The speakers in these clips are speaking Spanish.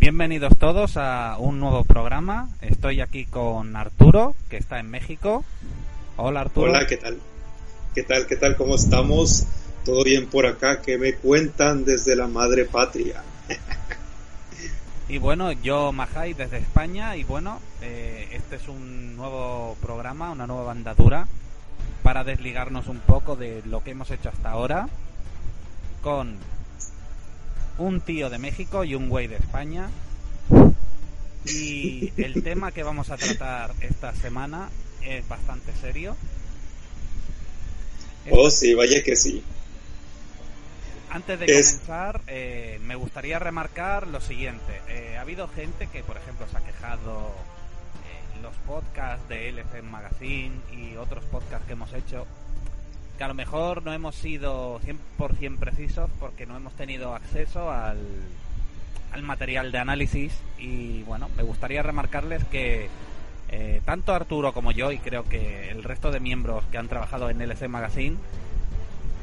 Bienvenidos todos a un nuevo programa. Estoy aquí con Arturo, que está en México. Hola Arturo. Hola, ¿qué tal? ¿Qué tal? ¿Qué tal? ¿Cómo estamos? ¿Todo bien por acá? ¿Qué me cuentan desde la madre patria? y bueno, yo Majai desde España y bueno, eh, este es un nuevo programa, una nueva bandadura para desligarnos un poco de lo que hemos hecho hasta ahora con un tío de México y un güey de España. Y el tema que vamos a tratar esta semana es bastante serio. Oh, sí, vaya que sí. Antes de comenzar, eh, me gustaría remarcar lo siguiente. Eh, ha habido gente que, por ejemplo, se ha quejado en los podcasts de LF Magazine y otros podcasts que hemos hecho a lo mejor no hemos sido 100% precisos porque no hemos tenido acceso al, al material de análisis y bueno, me gustaría remarcarles que eh, tanto Arturo como yo y creo que el resto de miembros que han trabajado en LC Magazine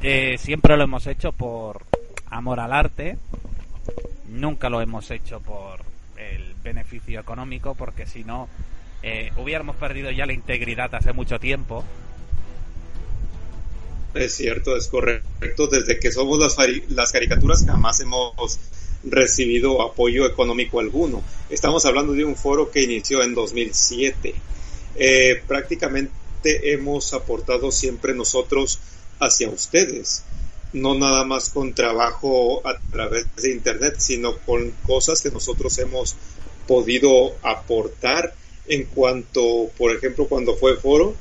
eh, siempre lo hemos hecho por amor al arte, nunca lo hemos hecho por el beneficio económico porque si no eh, hubiéramos perdido ya la integridad hace mucho tiempo es cierto, es correcto. Desde que somos las, las caricaturas jamás hemos recibido apoyo económico alguno. Estamos hablando de un foro que inició en 2007. Eh, prácticamente hemos aportado siempre nosotros hacia ustedes, no nada más con trabajo a través de Internet, sino con cosas que nosotros hemos podido aportar en cuanto, por ejemplo, cuando fue foro,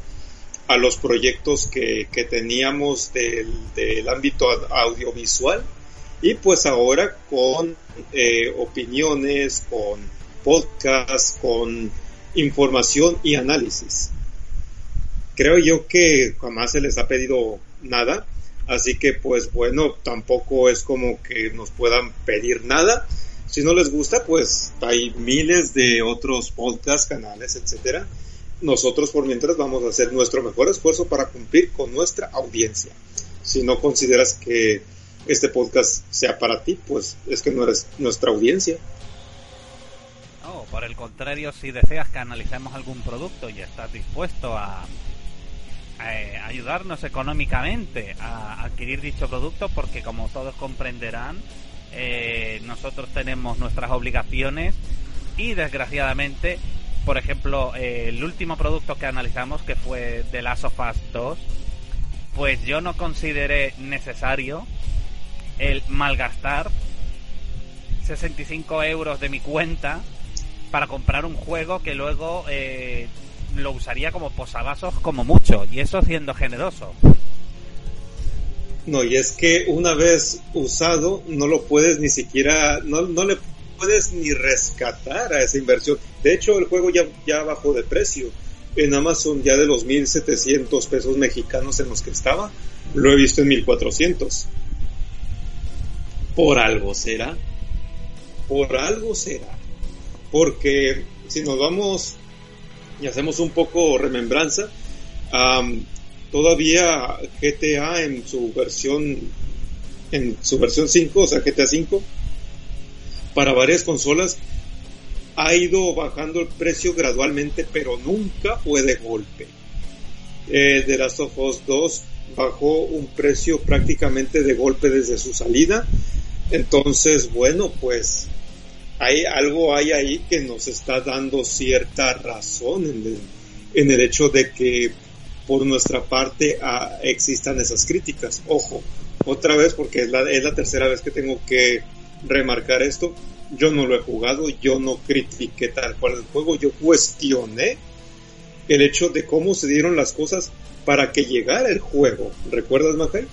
a los proyectos que, teníamos del, ámbito audiovisual y pues ahora con eh, opiniones, con podcasts, con información y análisis. Creo yo que jamás se les ha pedido nada, así que pues bueno, tampoco es como que nos puedan pedir nada. Si no les gusta, pues hay miles de otros podcasts, canales, etcétera, nosotros por mientras vamos a hacer nuestro mejor esfuerzo para cumplir con nuestra audiencia. Si no consideras que este podcast sea para ti, pues es que no eres nuestra audiencia. No, por el contrario, si deseas que analicemos algún producto y estás dispuesto a, eh, ayudarnos económicamente a adquirir dicho producto, porque como todos comprenderán, eh, nosotros tenemos nuestras obligaciones y desgraciadamente por ejemplo, eh, el último producto que analizamos, que fue The Last of Us 2, pues yo no consideré necesario el malgastar 65 euros de mi cuenta para comprar un juego que luego eh, lo usaría como posavasos como mucho, y eso siendo generoso. No, y es que una vez usado no lo puedes ni siquiera, no, no le puedes ni rescatar a esa inversión. De hecho, el juego ya, ya bajó de precio. En Amazon ya de los 1.700 pesos mexicanos en los que estaba, lo he visto en 1.400. Por algo será. Por algo será. Porque si nos vamos y hacemos un poco remembranza, todavía GTA en su versión en su versión 5, o sea GTA 5, para varias consolas ha ido bajando el precio gradualmente, pero nunca fue de golpe. Eh, The Last of Us 2 bajó un precio prácticamente de golpe desde su salida. Entonces, bueno, pues hay algo hay ahí que nos está dando cierta razón en el, hecho de que por nuestra parte ah, existan esas críticas. Ojo, otra vez porque es la, es la tercera vez que tengo que remarcar esto. Yo no lo he jugado, yo no critiqué tal cual el juego, yo cuestioné el hecho de cómo se dieron las cosas para que llegara el juego. ¿Recuerdas, Majel?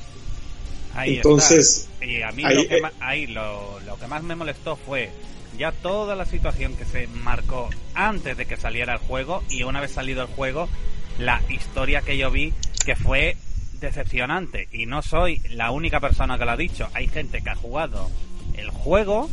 Ahí Entonces, Y a mí lo, que más, lo, que más me molestó fue ya toda la situación que se marcó antes de que saliera el juego y una vez salido el juego, la historia que yo vi que fue decepcionante. Y no soy la única persona que lo ha dicho. Hay gente que ha jugado el juego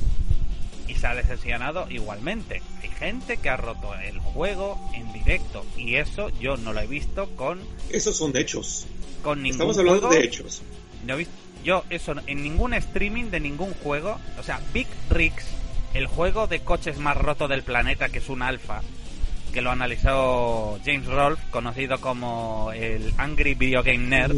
y se ha decepcionado igualmente. Hay gente que ha roto el juego en directo y eso yo no lo he visto con... Esos son hechos. Con ningún Estamos hablando de hechos. No he visto, yo eso en ningún streaming de ningún juego, o sea, Big Rigs, el juego de coches más roto del planeta que es un alfa, que lo analizó James Rolfe, conocido como el Angry Video Game Nerd,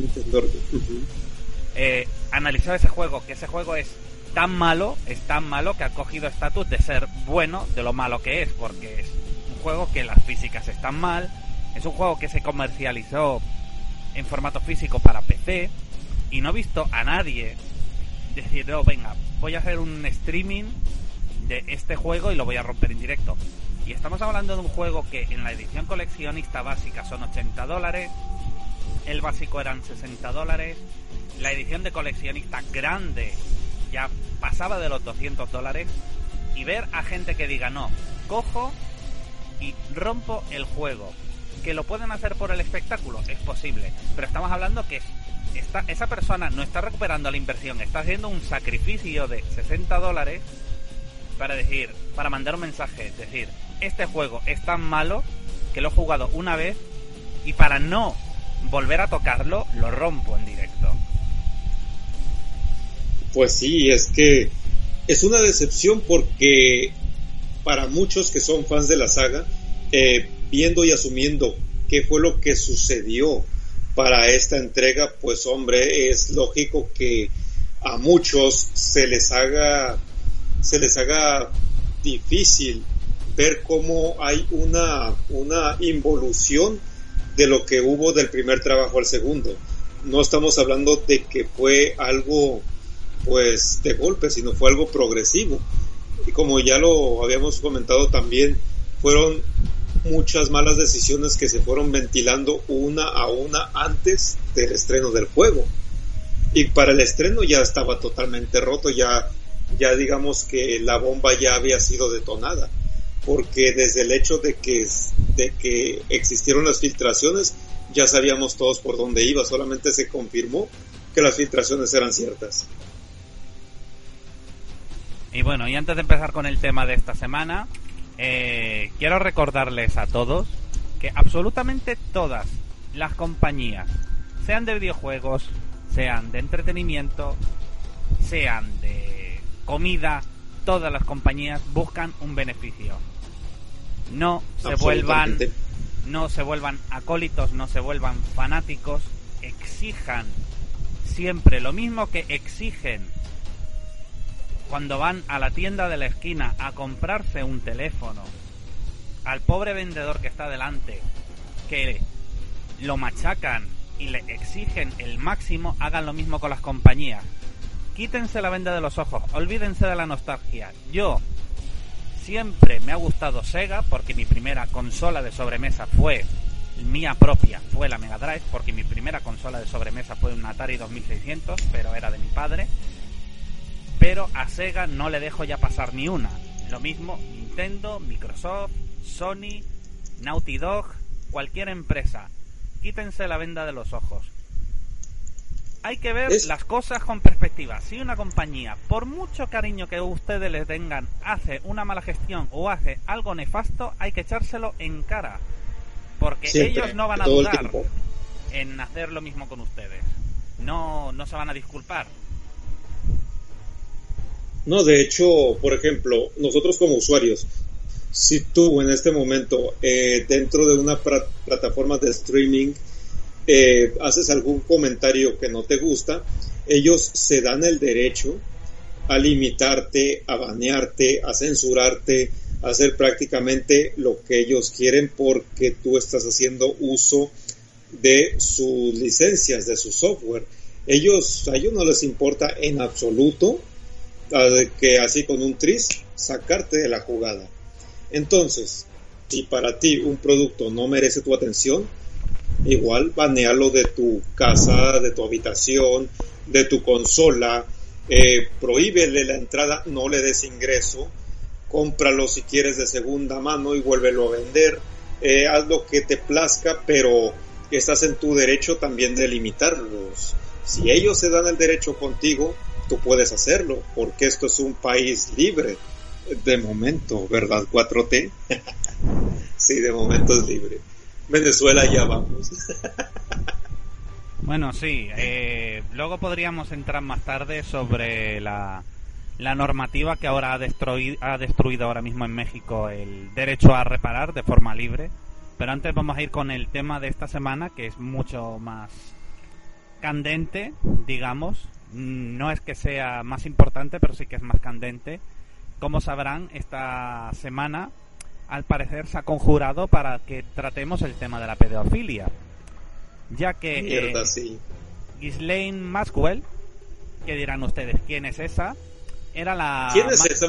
eh, analizó ese juego, que ese juego es tan malo, es tan malo que ha cogido estatus de ser bueno de lo malo que es, porque es un juego que las físicas están mal, es un juego que se comercializó en formato físico para PC, y no he visto a nadie decir, oh, venga, voy a hacer un streaming de este juego y lo voy a romper en directo. Y estamos hablando de un juego que en la edición coleccionista básica son 80 dólares, el básico eran 60 dólares, la edición de coleccionista grande ya pasaba de los 200 dólares, y ver a gente que diga, no, cojo y rompo el juego. Que lo pueden hacer por el espectáculo, es posible, pero estamos hablando que esa persona no está recuperando la inversión, está haciendo un sacrificio de 60 dólares para decir, para mandar un mensaje, es decir, este juego es tan malo que lo he jugado una vez y para no volver a tocarlo, lo rompo en directo. Pues sí, es que es una decepción porque para muchos que son fans de la saga, eh, viendo y asumiendo qué fue lo que sucedió para esta entrega, pues hombre, es lógico que a muchos se les haga se les haga difícil ver cómo hay una, una involución de lo que hubo del primer trabajo al segundo. No estamos hablando de que fue algo pues de golpe, sino fue algo progresivo. Y como ya lo habíamos comentado también, fueron muchas malas decisiones que se fueron ventilando una a una antes del estreno del juego. Y para el estreno ya estaba totalmente roto, ya, ya digamos que la bomba ya había sido detonada. Porque desde el hecho de que, de que existieron las filtraciones, ya sabíamos todos por dónde iba, solamente se confirmó que las filtraciones eran ciertas. Y bueno, y antes de empezar con el tema de esta semana, eh, quiero recordarles a todos que absolutamente todas las compañías, sean de videojuegos, sean de entretenimiento, sean de comida, todas las compañías buscan un beneficio. No se vuelvan no se vuelvan acólitos, no se vuelvan fanáticos, exijan siempre lo mismo que exigen cuando van a la tienda de la esquina a comprarse un teléfono, al pobre vendedor que está delante, que lo machacan y le exigen el máximo, hagan lo mismo con las compañías. Quítense la venda de los ojos, olvídense de la nostalgia. Yo siempre me ha gustado Sega porque mi primera consola de sobremesa fue mía propia, fue la Mega Drive porque mi primera consola de sobremesa fue un Atari 2600, pero era de mi padre pero a Sega no le dejo ya pasar ni una. Lo mismo Nintendo, Microsoft, Sony, Naughty Dog, cualquier empresa. Quítense la venda de los ojos. Hay que ver las cosas con perspectiva. Si una compañía, por mucho cariño que ustedes le tengan, hace una mala gestión o hace algo nefasto, hay que echárselo en cara. Porque ellos no van a dudar en hacer lo mismo con ustedes. No, no se van a disculpar no, de hecho, por ejemplo, nosotros como usuarios, si tú en este momento eh, dentro de una plataforma de streaming eh, haces algún comentario que no te gusta, ellos se dan el derecho a limitarte, a banearte, a censurarte, a hacer prácticamente lo que ellos quieren porque tú estás haciendo uso de sus licencias, de su software. Ellos, a ellos no les importa en absoluto que así con un tris sacarte de la jugada. Entonces, si para ti un producto no merece tu atención, igual banealo de tu casa, de tu habitación, de tu consola, eh, prohíbele la entrada, no le des ingreso, cómpralo si quieres de segunda mano y vuélvelo a vender, eh, haz lo que te plazca, pero estás en tu derecho también de limitarlos. Si ellos se dan el derecho contigo, puedes hacerlo, porque esto es un país libre. De momento, ¿verdad? 4T. sí, de momento es libre. Venezuela ya vamos. bueno, sí. Eh, luego podríamos entrar más tarde sobre la, la normativa que ahora ha destruido, ha destruido ahora mismo en México el derecho a reparar de forma libre. Pero antes vamos a ir con el tema de esta semana, que es mucho más candente, digamos. No es que sea más importante, pero sí que es más candente. Como sabrán, esta semana, al parecer, se ha conjurado para que tratemos el tema de la pedofilia. Ya que Mierda, sí. Ghislaine Maxwell, que dirán ustedes quién es esa, era la, ¿Quién es esa,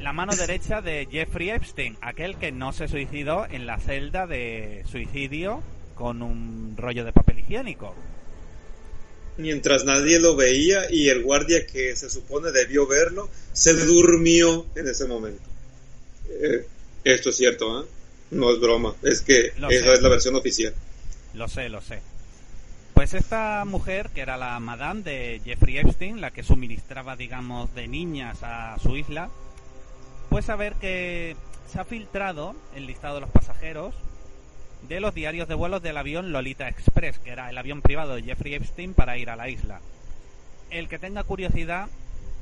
la mano derecha de Jeffrey Epstein, aquel que no se suicidó en la celda de suicidio con un rollo de papel higiénico. Mientras nadie lo veía y el guardia que se supone debió verlo, se durmió en ese momento. Eh, esto es cierto, ¿eh? No es broma, es que esa es la versión oficial. Lo sé, lo sé. Pues esta mujer, que era la madame de Jeffrey Epstein, la que suministraba, digamos, de niñas a su isla, pues a ver que se ha filtrado el listado de los pasajeros de los diarios de vuelos del avión Lolita Express, que era el avión privado de Jeffrey Epstein para ir a la isla. El que tenga curiosidad,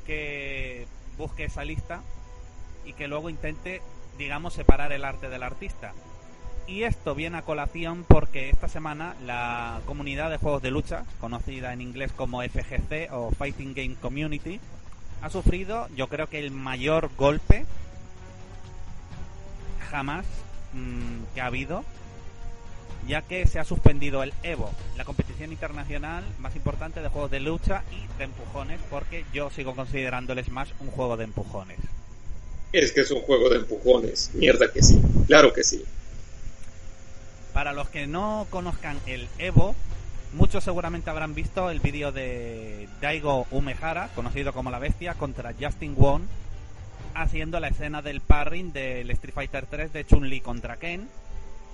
que busque esa lista y que luego intente, digamos, separar el arte del artista. Y esto viene a colación porque esta semana la comunidad de juegos de lucha, conocida en inglés como FGC o Fighting Game Community, ha sufrido yo creo que el mayor golpe jamás mm, que ha habido, ya que se ha suspendido el Evo, la competición internacional más importante de juegos de lucha y de empujones, porque yo sigo considerando el Smash un juego de empujones. Es que es un juego de empujones, mierda que sí, claro que sí. Para los que no conozcan el Evo, muchos seguramente habrán visto el vídeo de Daigo Umehara, conocido como la bestia, contra Justin Wong, haciendo la escena del parring del Street Fighter 3 de Chun-Li contra Ken.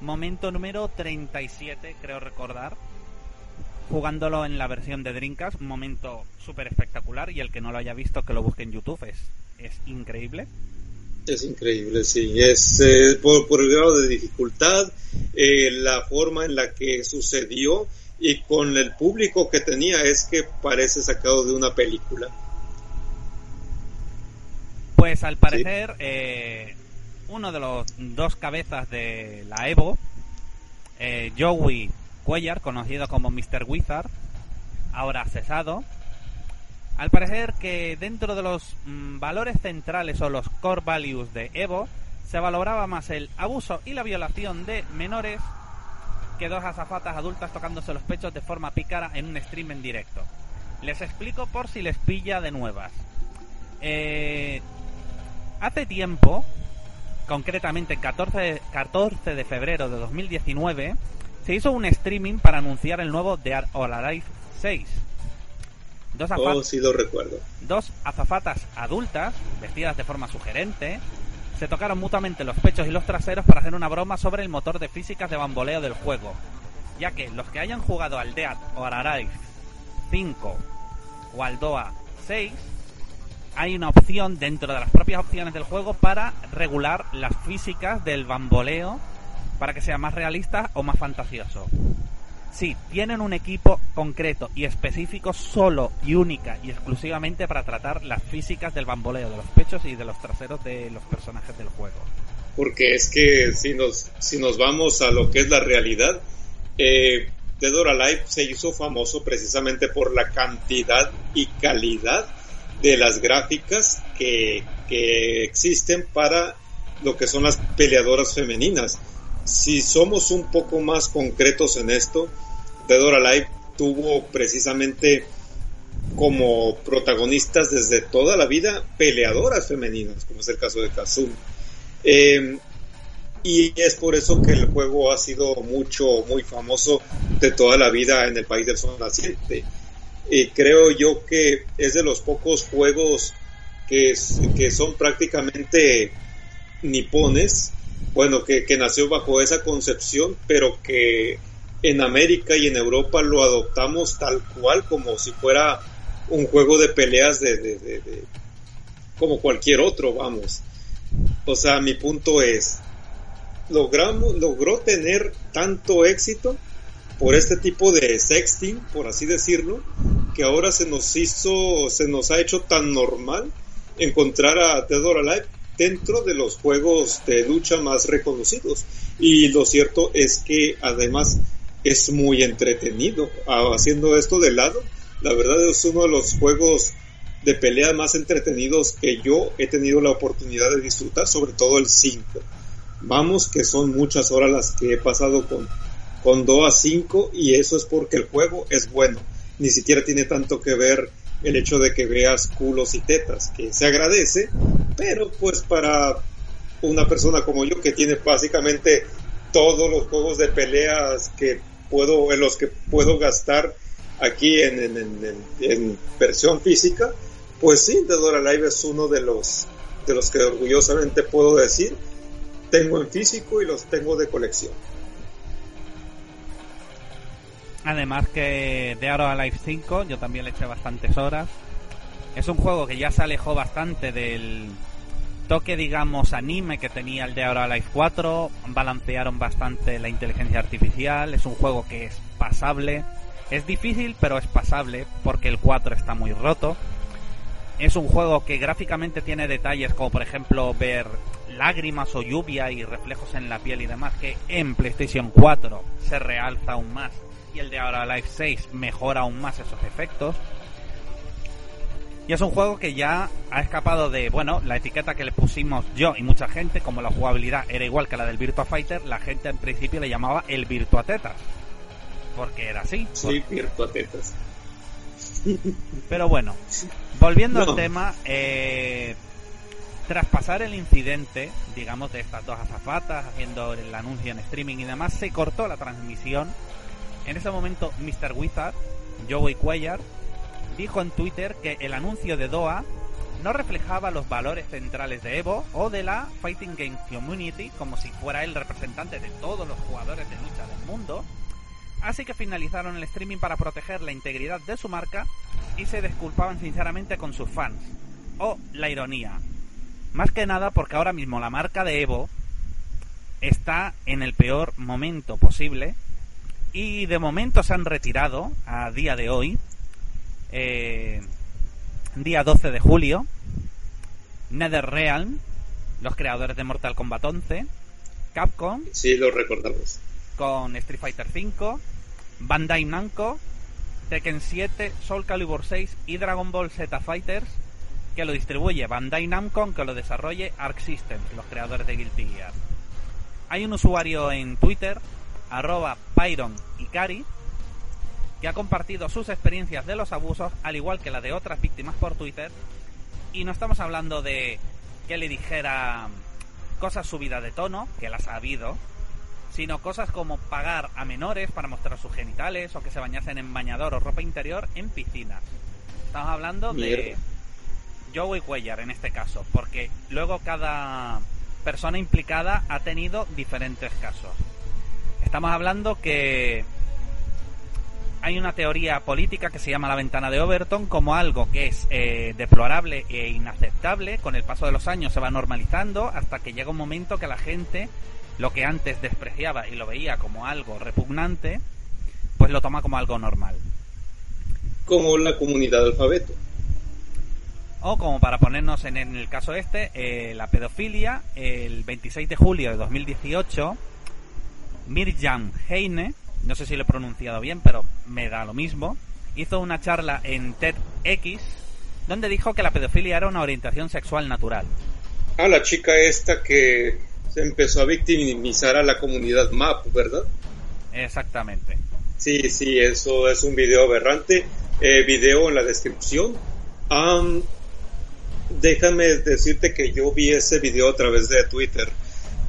Momento número 37, creo recordar. Jugándolo en la versión de Dreamcast, un momento súper espectacular y el que no lo haya visto que lo busque en YouTube, es, es increíble. Es increíble, sí. Es eh, por, el grado de dificultad, eh, la forma en la que sucedió y con el público que tenía es que parece sacado de una película. Pues al parecer, eh, uno de los dos cabezas de la Evo, Joey Cuellar, conocido como Mr. Wizard, ahora cesado, al parecer que dentro de los mm, valores centrales o los core values de Evo se valoraba más el abuso y la violación de menores que dos azafatas adultas tocándose los pechos de forma pícara en un stream en directo. Les explico por si les pilla de nuevas. Eh, hace tiempo, concretamente el 14, 14 de febrero de 2019, se hizo un streaming para anunciar el nuevo Dead or Alive 6 Dos, oh, sí lo recuerdo. dos azafatas adultas, vestidas de forma sugerente, se tocaron mutuamente los pechos y los traseros para hacer una broma sobre el motor de físicas de bamboleo del juego, ya que los que hayan jugado al Dead o Ararai 5 o al DOA 6, hay una opción dentro de las propias opciones del juego para regular las físicas del bamboleo para que sea más realista o más fantasioso. Sí, tienen un equipo concreto y específico solo y única y exclusivamente para tratar las físicas del bamboleo de los pechos y de los traseros de los personajes del juego. Porque es que si nos, si nos vamos a lo que es la realidad, eh, Dead or se hizo famoso precisamente por la cantidad y calidad de las gráficas que, que existen para lo que son las peleadoras femeninas si somos un poco más concretos en esto, Dead or Alive tuvo precisamente como protagonistas desde toda la vida peleadoras femeninas, como es el caso de Kazumi. Em, y es por eso que el juego ha sido mucho, muy famoso de toda la vida en el país del sol naciente. Y creo yo que es de los pocos juegos que, que son prácticamente nipones, bueno, que, que nació bajo esa concepción, pero que en América y en Europa lo adoptamos tal cual como si fuera un juego de peleas de, de, de, como cualquier otro, vamos. O sea, mi punto es, logramos, logró tener tanto éxito por este tipo de sexting, por así decirlo, que ahora se nos hizo, se nos ha hecho tan normal encontrar a Dead or Alive dentro de los juegos de lucha más reconocidos. Y lo cierto es que además es muy entretenido. Ah, haciendo esto de lado, la verdad es uno de los juegos de pelea más entretenidos que yo he tenido la oportunidad de disfrutar, sobre todo el 5. Vamos que son muchas horas las que he pasado con, con 2 a 5 y eso es porque el juego es bueno. Ni siquiera tiene tanto que ver el hecho de que veas culos y tetas, que se agradece, pero pues para una persona como yo que tiene básicamente todos los juegos de peleas que puedo, en los que puedo gastar aquí en, en, versión física, pues sí, The Dora Live es uno de los, de los que orgullosamente puedo decir, tengo en físico y los tengo de colección. Además que de Aro Live 5 yo también le eché bastantes horas. Es un juego que ya se alejó bastante del toque, digamos, anime que tenía el de Aro Life 4. Balancearon bastante la inteligencia artificial. Es un juego que es pasable. Es difícil, pero es pasable porque el 4 está muy roto. Es un juego que gráficamente tiene detalles como por ejemplo ver lágrimas o lluvia y reflejos en la piel y demás que en PlayStation 4 se realza aún más y el de ahora Life 6 mejora aún más esos efectos. Y es un juego que ya ha escapado de, bueno, la etiqueta que le pusimos yo y mucha gente, como la jugabilidad era igual que la del Virtua Fighter, la gente en principio le llamaba el Virtua Tetas. Porque era así. Sí, Virtua Tetas. Pero bueno, volviendo al tema, eh, tras pasar el incidente, digamos, de estas dos azafatas haciendo el anuncio en streaming y demás, se cortó la transmisión en ese momento, Mr. Wizard, Joey Cuellar, dijo en Twitter que el anuncio de Doha no reflejaba los valores centrales de Evo o de la Fighting Game Community como si fuera el representante de todos los jugadores de lucha del mundo. Así que finalizaron el streaming para proteger la integridad de su marca y se disculpaban sinceramente con sus fans. O la ironía. Más que nada porque ahora mismo la marca de Evo está en el peor momento posible y de momento se han retirado a día de hoy, eh, día 12 de julio, NetherRealm, los creadores de Mortal Kombat 11, Capcom, sí, lo recordamos, con Street Fighter 5, Bandai Namco, Tekken 7, Soul Calibur 6 y Dragon Ball Z Fighters, que lo distribuye Bandai Namco, que lo desarrolle Arc Systems, los creadores de Guilty Gear. Hay un usuario en Twitter arroba Pyron Ikari, que ha compartido sus experiencias de los abusos, al igual que la de otras víctimas por Twitter. Y no estamos hablando de que le dijera cosas subidas de tono, que las ha habido, sino cosas como pagar a menores para mostrar sus genitales o que se bañasen en bañador o ropa interior en piscinas. Estamos hablando de Joey Cuellar en este caso, porque luego cada persona implicada ha tenido diferentes casos. Estamos hablando que hay una teoría política que se llama la ventana de Overton como algo que es eh, deplorable e inaceptable. Con el paso de los años se va normalizando hasta que llega un momento que la gente lo que antes despreciaba y lo veía como algo repugnante, pues lo toma como algo normal. Como la comunidad alfabeto. O como para ponernos en, el caso este, eh, la pedofilia, el 26 de julio de 2018 Mirjam Heine, no sé si lo he pronunciado bien, pero me da lo mismo, hizo una charla en TEDx donde dijo que la pedofilia era una orientación sexual natural. Ah, la chica esta que se empezó a victimizar a la comunidad MAP, ¿verdad? Exactamente. Sí, sí, eso es un video aberrante. Eh, video en la descripción. déjame decirte que yo vi ese video a través de Twitter.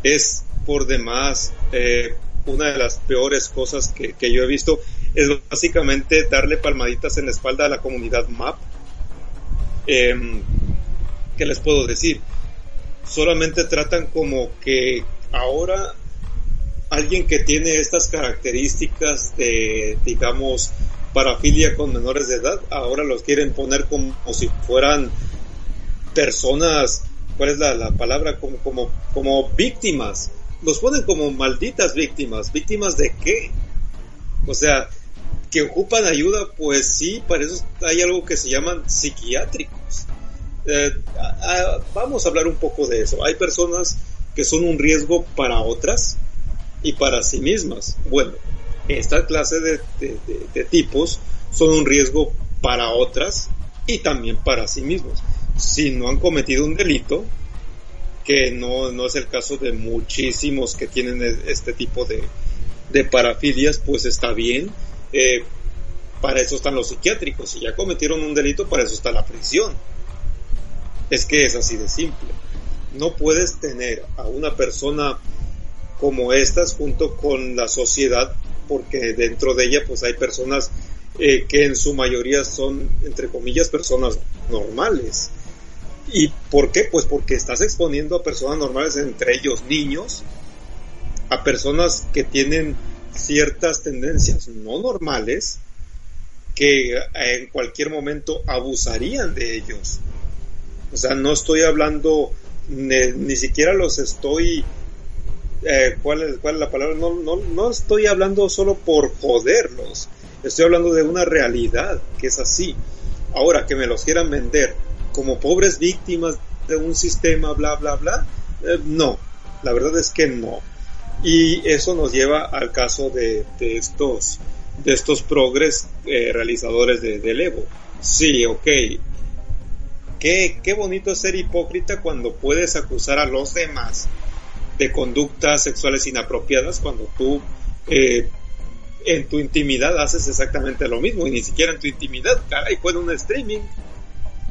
Es por demás eh, una de las peores cosas que, yo he visto es básicamente darle palmaditas en la espalda a la comunidad MAP. Eh, ¿Qué les puedo decir? solamente tratan como que ahora alguien que tiene estas características de, digamos, parafilia con menores de edad, ahora los quieren poner como, si fueran personas, ¿cuál es la, palabra? Como, como, como víctimas. Los ponen como malditas víctimas. ¿Víctimas de qué? O sea, que ocupan ayuda, pues sí, para eso hay algo que se llaman psiquiátricos. Eh, vamos a hablar un poco de eso. Hay personas que son un riesgo para otras y para sí mismas. Bueno, esta clase de, tipos son un riesgo para otras y también para sí mismos. Si no han cometido un delito, que no, no es el caso de muchísimos que tienen e, este tipo de, de parafilias, pues está bien. Eh, para eso están los psiquiátricos. Si ya cometieron un delito, para eso está la prisión. Es que es así de simple. No puedes tener a una persona como estas junto con la sociedad porque dentro de ella pues hay personas eh, que en su mayoría son entre comillas personas normales y por qué pues porque estás exponiendo a personas normales entre ellos niños a personas que tienen ciertas tendencias no normales que en cualquier momento abusarían de ellos o sea no estoy hablando ni siquiera los estoy eh, ¿cuál, es, ¿cuál, es, la palabra? No, no, no estoy hablando solo por joderlos, estoy hablando de una realidad que es así. Ahora, que me los quieran vender como pobres víctimas de un sistema, bla, bla, bla, eh, no, la verdad es que no. Y eso nos lleva al caso de, estos de estos progres eh, realizadores de, del. Sí, ok. Qué, qué bonito ser hipócrita cuando puedes acusar a los demás de conductas sexuales inapropiadas cuando tú eh, en tu intimidad haces exactamente lo mismo y ni siquiera en tu intimidad, caray, fue en un streaming.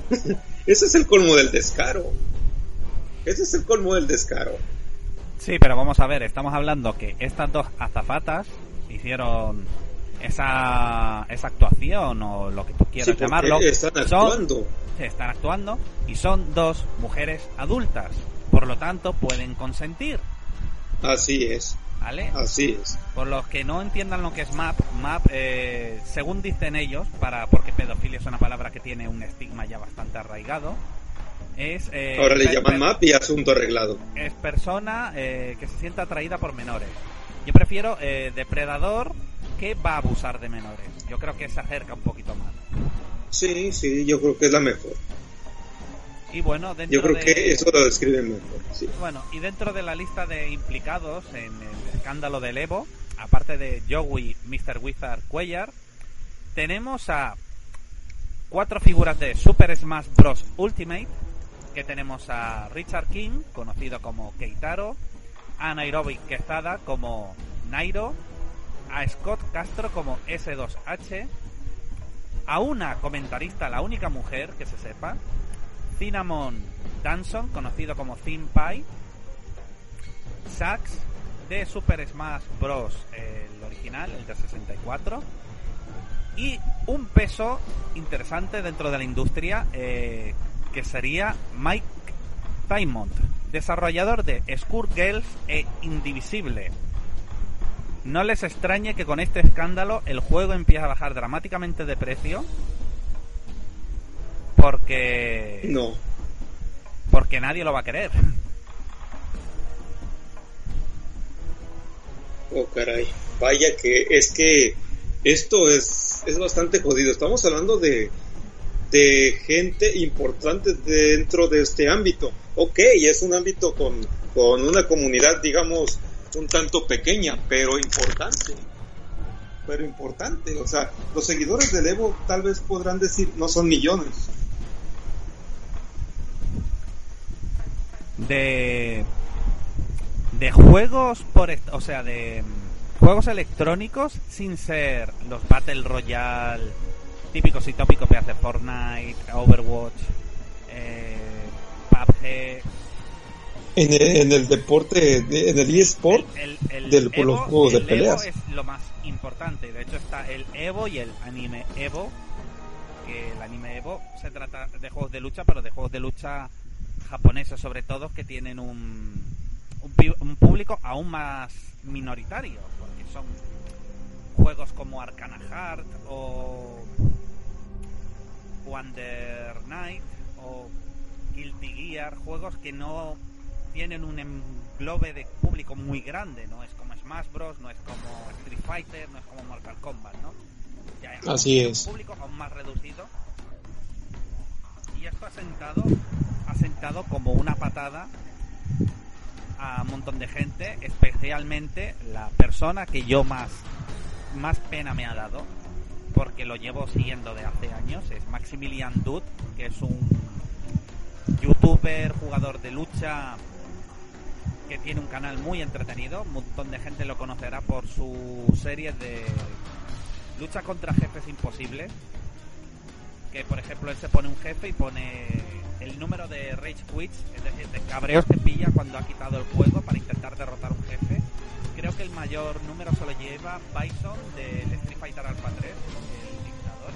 Ese es el colmo del descaro. Ese es el colmo del descaro. Sí, pero vamos a ver, estamos hablando que estas dos azafatas hicieron esa, esa actuación o lo que tú quieras llamarlo. Están actuando. están actuando y son dos mujeres adultas. Por lo tanto, pueden consentir. Así es. ¿Vale? Así es. Por los que no entiendan lo que es MAP, MAP, eh, según dicen ellos, para porque pedofilia es una palabra que tiene un estigma ya bastante arraigado, es... Eh, Ahora le llaman MAP y asunto arreglado. Es persona eh, que se sienta atraída por menores. Yo prefiero depredador que va a abusar de menores. Yo creo que se acerca un poquito más. Sí, sí, yo creo que es la mejor. Y bueno, dentro Yo creo que eso lo describe mejor. Bueno, y dentro de la lista de implicados en el escándalo del Evo, aparte de Joey, Mr. Wizard, Cuellar, tenemos a cuatro figuras de Super Smash Bros. Ultimate, que tenemos a Richard King, conocido como Keitaro, a Nairobi Quesada como Nairo, a Scott Castro como S2H, a una comentarista, la única mujer que se sepa, Cinnamon Danson, conocido como Thin Pie, Sax de Super Smash Bros. el original, el de 64, y un peso interesante dentro de la industria eh, que sería Mike Diamond, desarrollador de Girls e Indivisible. No les extrañe que con este escándalo el juego empiece a bajar dramáticamente de precio porque. No. Porque nadie lo va a querer. Oh, caray. Vaya que es que esto es, es bastante jodido. Estamos hablando de, de gente importante dentro de este ámbito. Ok, es un ámbito con, con una comunidad, digamos, un tanto pequeña, pero importante. Pero importante. O sea, los seguidores del Evo tal vez podrán decir, no son millones, de de juegos por o sea de juegos electrónicos sin ser los Battle Royale típicos y tópicos que hace Fortnite, Overwatch, eh, PUBG. En el, deporte, en el eSport, el, del, los juegos de peleas. Evo es lo más importante. De hecho, está el Evo y el anime Evo. Que el anime Evo se trata de juegos de lucha, pero de juegos de lucha japoneses sobre todo que tienen un, un, público aún más minoritario, porque son juegos como Arcana Heart o Wonder Night o Guilty Gear, juegos que no tienen un englobe de público muy grande, no es como Smash Bros, no es como Street Fighter, no es como Mortal Kombat, ¿no? Así es. Un público aún más reducido. Y esto ha sentado, ha sentado como una patada a un montón de gente, especialmente la persona que yo más, más pena me ha dado, porque lo llevo siguiendo de hace años, es Maximilian Dud, que es un youtuber, jugador de lucha, que tiene un canal muy entretenido, un montón de gente lo conocerá por su serie de lucha contra jefes imposibles, que por ejemplo él se pone un jefe y pone el número de rage quits, es decir, de cabreos que pilla cuando ha quitado el juego para intentar derrotar un jefe. Creo que el mayor número solo lleva Bison del Street Fighter Alpha 3, el dictador.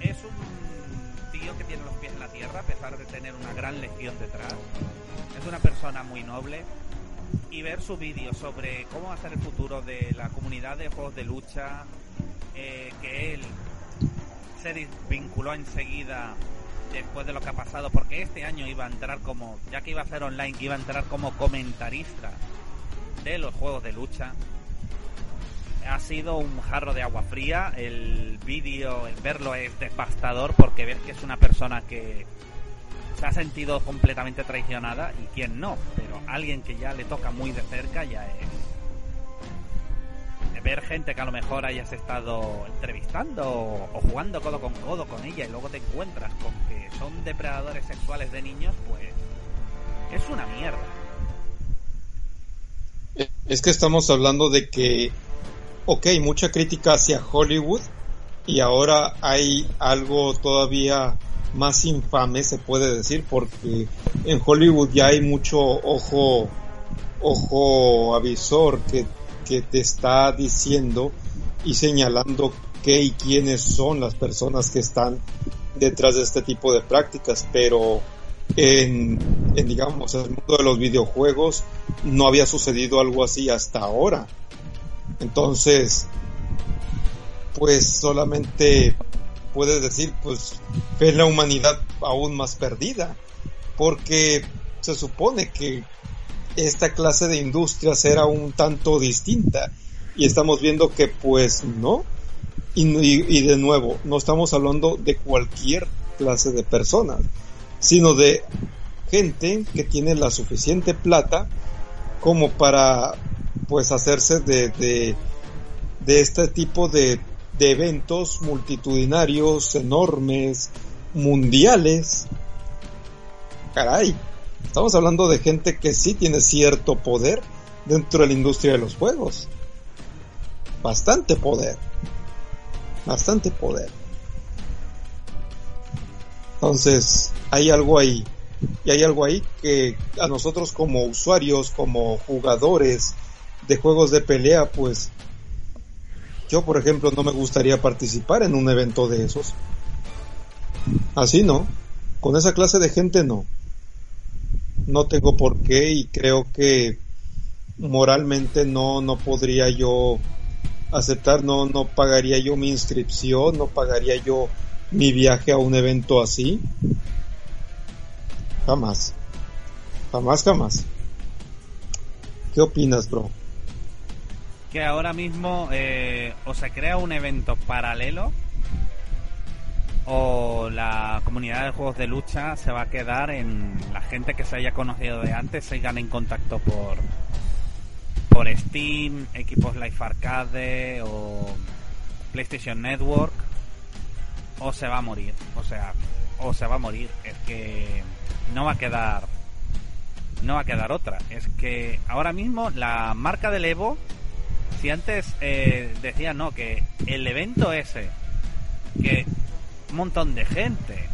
Es un tío que tiene los pies en la tierra a pesar de tener una gran legión detrás. Es una persona muy noble, y ver su vídeo sobre cómo va a ser el futuro de la comunidad de juegos de lucha, eh, que él se desvinculó enseguida después de lo que ha pasado, porque este año iba a entrar como, ya que iba a ser online, iba a entrar como comentarista de los juegos de lucha. Ha sido un jarro de agua fría. El vídeo, el verlo es devastador porque ves que es una persona que se ha sentido completamente traicionada y quien no, pero alguien que ya le toca muy de cerca ya es ver gente que a lo mejor hayas estado entrevistando o, jugando codo con codo con ella y luego te encuentras con que son depredadores sexuales de niños, pues es una mierda. Es que estamos hablando de que, ok, mucha crítica hacia Hollywood y ahora hay algo todavía más infame, se puede decir, porque en Hollywood ya hay mucho ojo, ojo avisor que, que te está diciendo y señalando qué y quiénes son las personas que están detrás de este tipo de prácticas, pero en, digamos, el mundo de los videojuegos no había sucedido algo así hasta ahora. Entonces, pues solamente puedes decir, pues, ves la humanidad aún más perdida, porque se supone que esta clase de industrias era un tanto distinta y estamos viendo que pues no. Y, de nuevo, no estamos hablando de cualquier clase de personas, sino de gente que tiene la suficiente plata como para pues hacerse de, de, de este tipo de de eventos multitudinarios, enormes, mundiales. Caray, estamos hablando de gente que sí tiene cierto poder dentro de la industria de los juegos. Bastante poder. Bastante poder. Entonces, hay algo ahí. Y hay algo ahí que a nosotros como usuarios, como jugadores de juegos de pelea, pues yo, por ejemplo, no me gustaría participar en un evento de esos. Así no. Con esa clase de gente no. No tengo por qué y creo que moralmente no, no podría yo aceptar, no, no pagaría yo mi inscripción, no pagaría yo mi viaje a un evento así. Jamás. Jamás, jamás. ¿Qué opinas, bro? que ahora mismo eh, o se crea un evento paralelo o la comunidad de juegos de lucha se va a quedar en la gente que se haya conocido de antes, se sigan en contacto por por Steam, equipos Life Arcade o PlayStation Network o se va a morir, o sea, o se va a morir, es que no va a quedar no va a quedar otra, es que ahora mismo la marca del Evo si antes eh, decía no, que el evento ese, que un montón de gente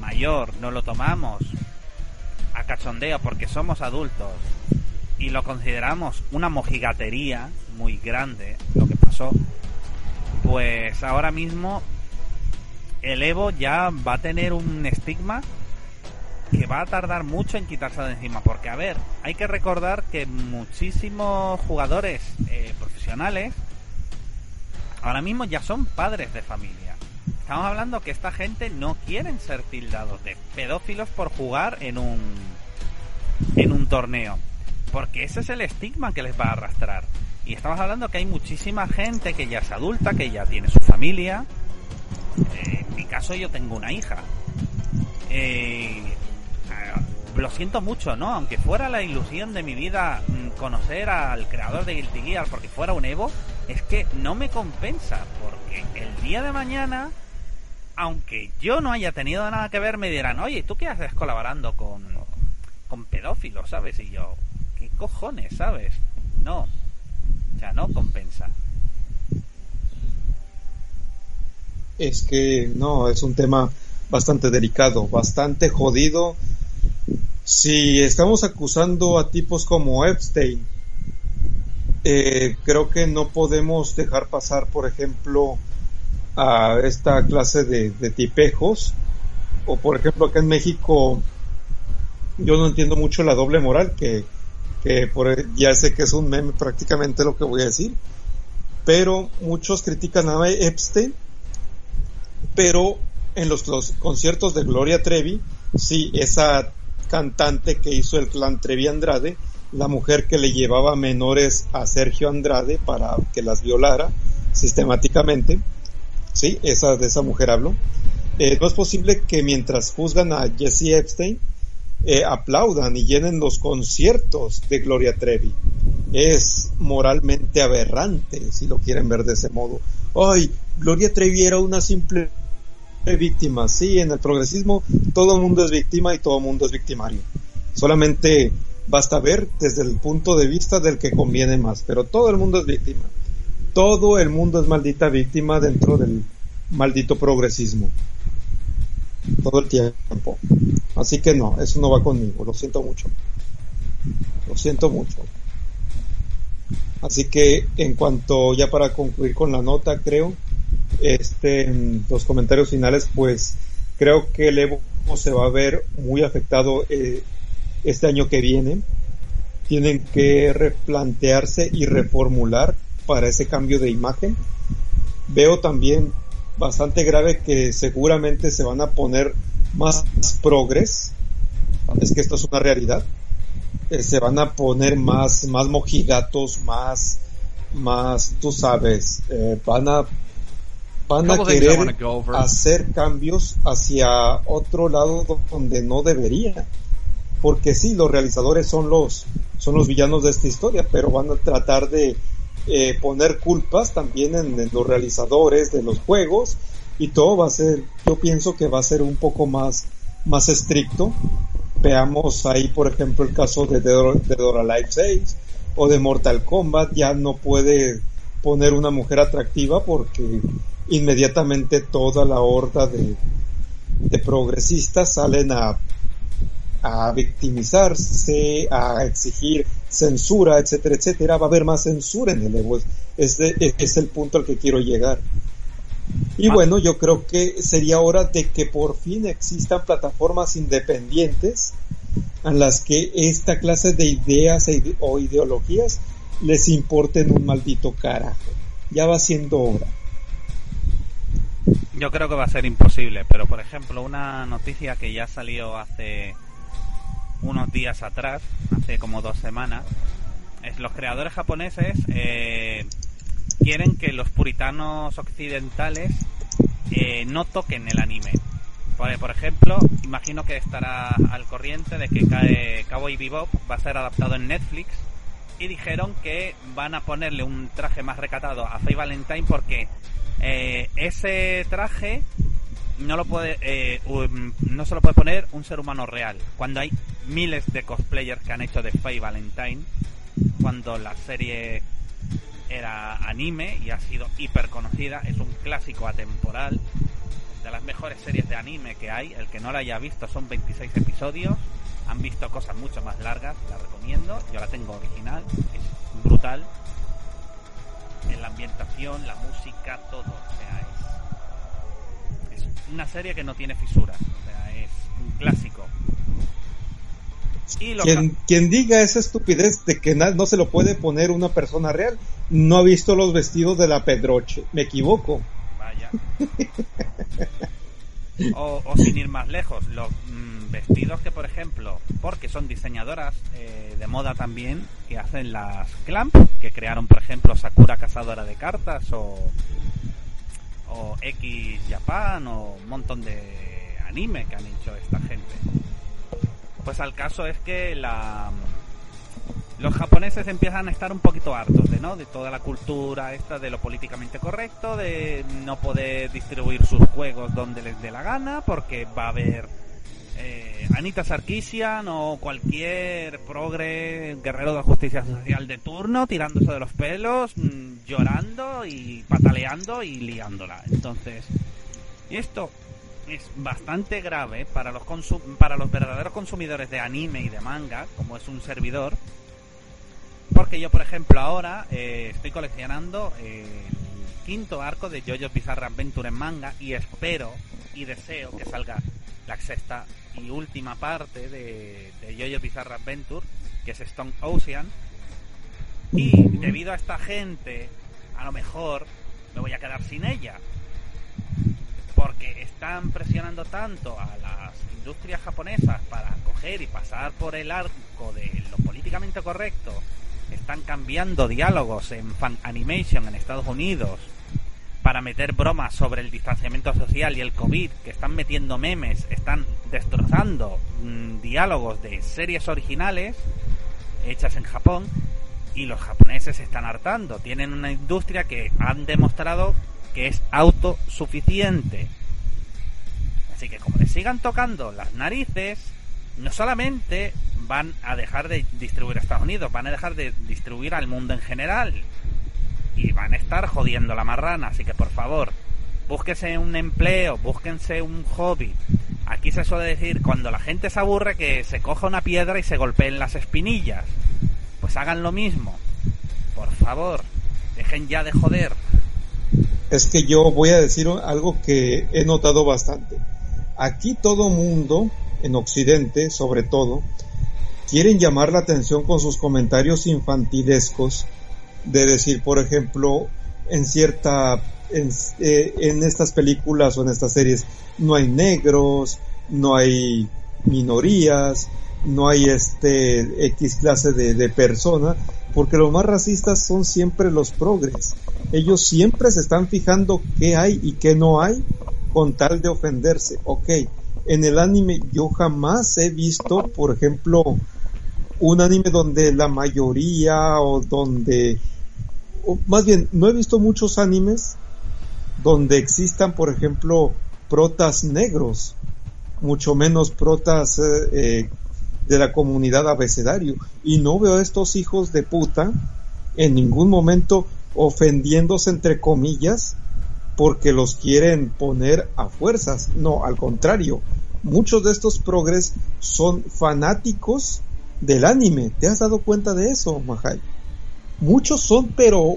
mayor no lo tomamos a cachondeo porque somos adultos y lo consideramos una mojigatería muy grande, lo que pasó, pues ahora mismo el Evo ya va a tener un estigma que va a tardar mucho en quitarse de encima. Porque, a ver, hay que recordar que muchísimos jugadores eh, profesionales ahora mismo ya son padres de familia. Estamos hablando que esta gente no quieren ser tildados de pedófilos por jugar en un en un torneo, porque ese es el estigma que les va a arrastrar. Y estamos hablando que hay muchísima gente que ya es adulta, que ya tiene su familia. Eh, en mi caso yo tengo una hija. Eh, lo siento mucho, ¿no? Aunque fuera la ilusión de mi vida mm, conocer al creador de Guilty Gear porque fuera un Evo, es que no me compensa, porque el día de mañana, aunque yo no haya tenido nada que ver, me dirán, oye, ¿tú qué haces colaborando con, con pedófilos, sabes? Y yo, ¿qué cojones, sabes? No, sea, no compensa. Es que no, es un tema bastante delicado, bastante jodido. Si estamos acusando a tipos como Epstein, eh, creo que no podemos dejar pasar, por ejemplo, a esta clase de, tipejos. O por ejemplo, acá en México, yo no entiendo mucho la doble moral que que por, ya sé que es un meme prácticamente lo que voy a decir, pero muchos critican a Epstein, pero en los, conciertos de Gloria Trevi, sí, esa cantante que hizo el clan Trevi Andrade, la mujer que le llevaba menores a Sergio Andrade para que las violara sistemáticamente, sí, esa, de esa mujer hablo. Eh, no es posible que mientras juzgan a Jesse Epstein, eh, aplaudan y llenen los conciertos de Gloria Trevi. Es moralmente aberrante, si lo quieren ver de ese modo. Ay, Gloria Trevi era una simple víctima. Sí, en el progresismo todo el mundo es víctima y todo el mundo es victimario. Solamente basta ver desde el punto de vista del que conviene más, pero todo el mundo es víctima. Todo el mundo es maldita víctima dentro del maldito progresismo todo el tiempo. Así que no, eso no va conmigo, lo siento mucho. Lo siento mucho. Así que en cuanto ya para concluir con la nota, creo, este, los comentarios finales, pues creo que el Evo se va a ver muy afectado eh, este año que viene. Tienen que replantearse y reformular para ese cambio de imagen. Veo también bastante grave que seguramente se van a poner más progres. Es que esto es una realidad. Eh, se van a poner más, más mojigatos, más, más, tú sabes, eh, van a, van a querer hacer cambios hacia otro lado donde no debería. Porque sí, los realizadores son los, son los villanos de esta historia, pero van a tratar de eh, poner culpas también en, los realizadores de los juegos y todo va a ser, yo pienso que va a ser un poco más, más estricto. Veamos ahí, por ejemplo, el caso de Dora, Life 6 o de Mortal Kombat, ya no puede poner una mujer atractiva porque inmediatamente toda la horda de, de progresistas salen a a victimizarse, a exigir censura, etcétera, etcétera, va a haber más censura en el Evo. Es, es el punto al que quiero llegar. Y ah. bueno, yo creo que sería hora de que por fin existan plataformas independientes a las que esta clase de ideas e o ideologías les importen un maldito carajo. Ya va siendo hora. Yo creo que va a ser imposible, pero por ejemplo, una noticia que ya salió hace unos días atrás, hace como dos semanas, es los creadores japoneses eh, quieren que los puritanos occidentales eh, no toquen el anime. Por, ejemplo, imagino que estará al corriente de que Cowboy Bebop va a ser adaptado en Netflix y dijeron que van a ponerle un traje más recatado a Faye Valentine porque eh, ese traje no lo puede eh, no se lo puede poner un ser humano real cuando hay miles de cosplayers que han hecho de Faye Valentine cuando la serie era anime y ha sido hiper conocida es un clásico atemporal de las mejores series de anime que hay. El que no la haya visto son 26 episodios. Han visto cosas mucho más largas la recomiendo. Yo la tengo original es brutal. En la ambientación la música todo o sea una serie que no tiene fisuras, o sea, es un clásico. Quien, quien, diga esa estupidez de que no se lo puede poner una persona real, no ha visto los vestidos de la Pedroche. Me equivoco. Vaya. o, sin ir más lejos, los mm, vestidos que, por ejemplo, porque son diseñadoras eh, de moda también, que hacen las Clamp, que crearon, por ejemplo, Sakura Cazadora de Cartas o, o X Japan o un montón de anime que han hecho esta gente. Pues al caso es que la los japoneses empiezan a estar un poquito hartos de no de toda la cultura esta de lo políticamente correcto de no poder distribuir sus juegos donde les dé la gana porque va a haber eh, Anita Sarkisian o cualquier progre guerrero de justicia social de turno tirándose de los pelos mm, llorando y pataleando y liándola. Entonces esto es bastante grave para los para los verdaderos consumidores de anime y de manga como es un servidor porque yo, por ejemplo, ahora eh, estoy coleccionando el quinto arco de JoJo's Bizarre Adventure en manga y espero y deseo que salga la sexta y última parte de, de JoJo's Bizarre Adventure, que es Stone Ocean. Y debido a esta gente, a lo mejor me voy a quedar sin ella. Porque están presionando tanto a las industrias japonesas para coger y pasar por el arco de lo políticamente correcto están cambiando diálogos en fan animation en Estados Unidos para meter bromas sobre el distanciamiento social y el COVID, que están metiendo memes, están destrozando mm, diálogos de series originales hechas en Japón y los japoneses están hartando. Tienen una industria que han demostrado que es autosuficiente. Así que como les sigan tocando las narices, no solamente van a dejar de distribuir a Estados Unidos, van a dejar de distribuir al mundo en general. Y van a estar jodiendo la marrana. Así que por favor, búsquese un empleo, búsquense un hobby. Aquí se suele decir, cuando la gente se aburre, que se coja una piedra y se golpeen las espinillas. Pues hagan lo mismo. Por favor, dejen ya de joder. Es que yo voy a decir algo que he notado bastante. Aquí todo mundo, en Occidente sobre todo, quieren llamar la atención con sus comentarios infantilescos de decir, por ejemplo, en cierta, en, eh, estas películas o en estas series no hay negros, no hay minorías, no hay este X clase de, de persona, porque los más racistas son siempre los progres. Ellos siempre se están fijando qué hay y qué no hay con tal de ofenderse. Ok, en el anime yo jamás he visto, por ejemplo, un anime donde la mayoría o donde, más bien, no he visto muchos animes donde existan, por ejemplo, protas negros, mucho menos protas eh, eh, de la comunidad abecedario. Y no veo a estos hijos de puta en ningún momento ofendiéndose entre comillas porque los quieren poner a fuerzas. No, al contrario, muchos de estos progres son fanáticos del anime. ¿Te has dado cuenta de eso, Mahai? Muchos son, pero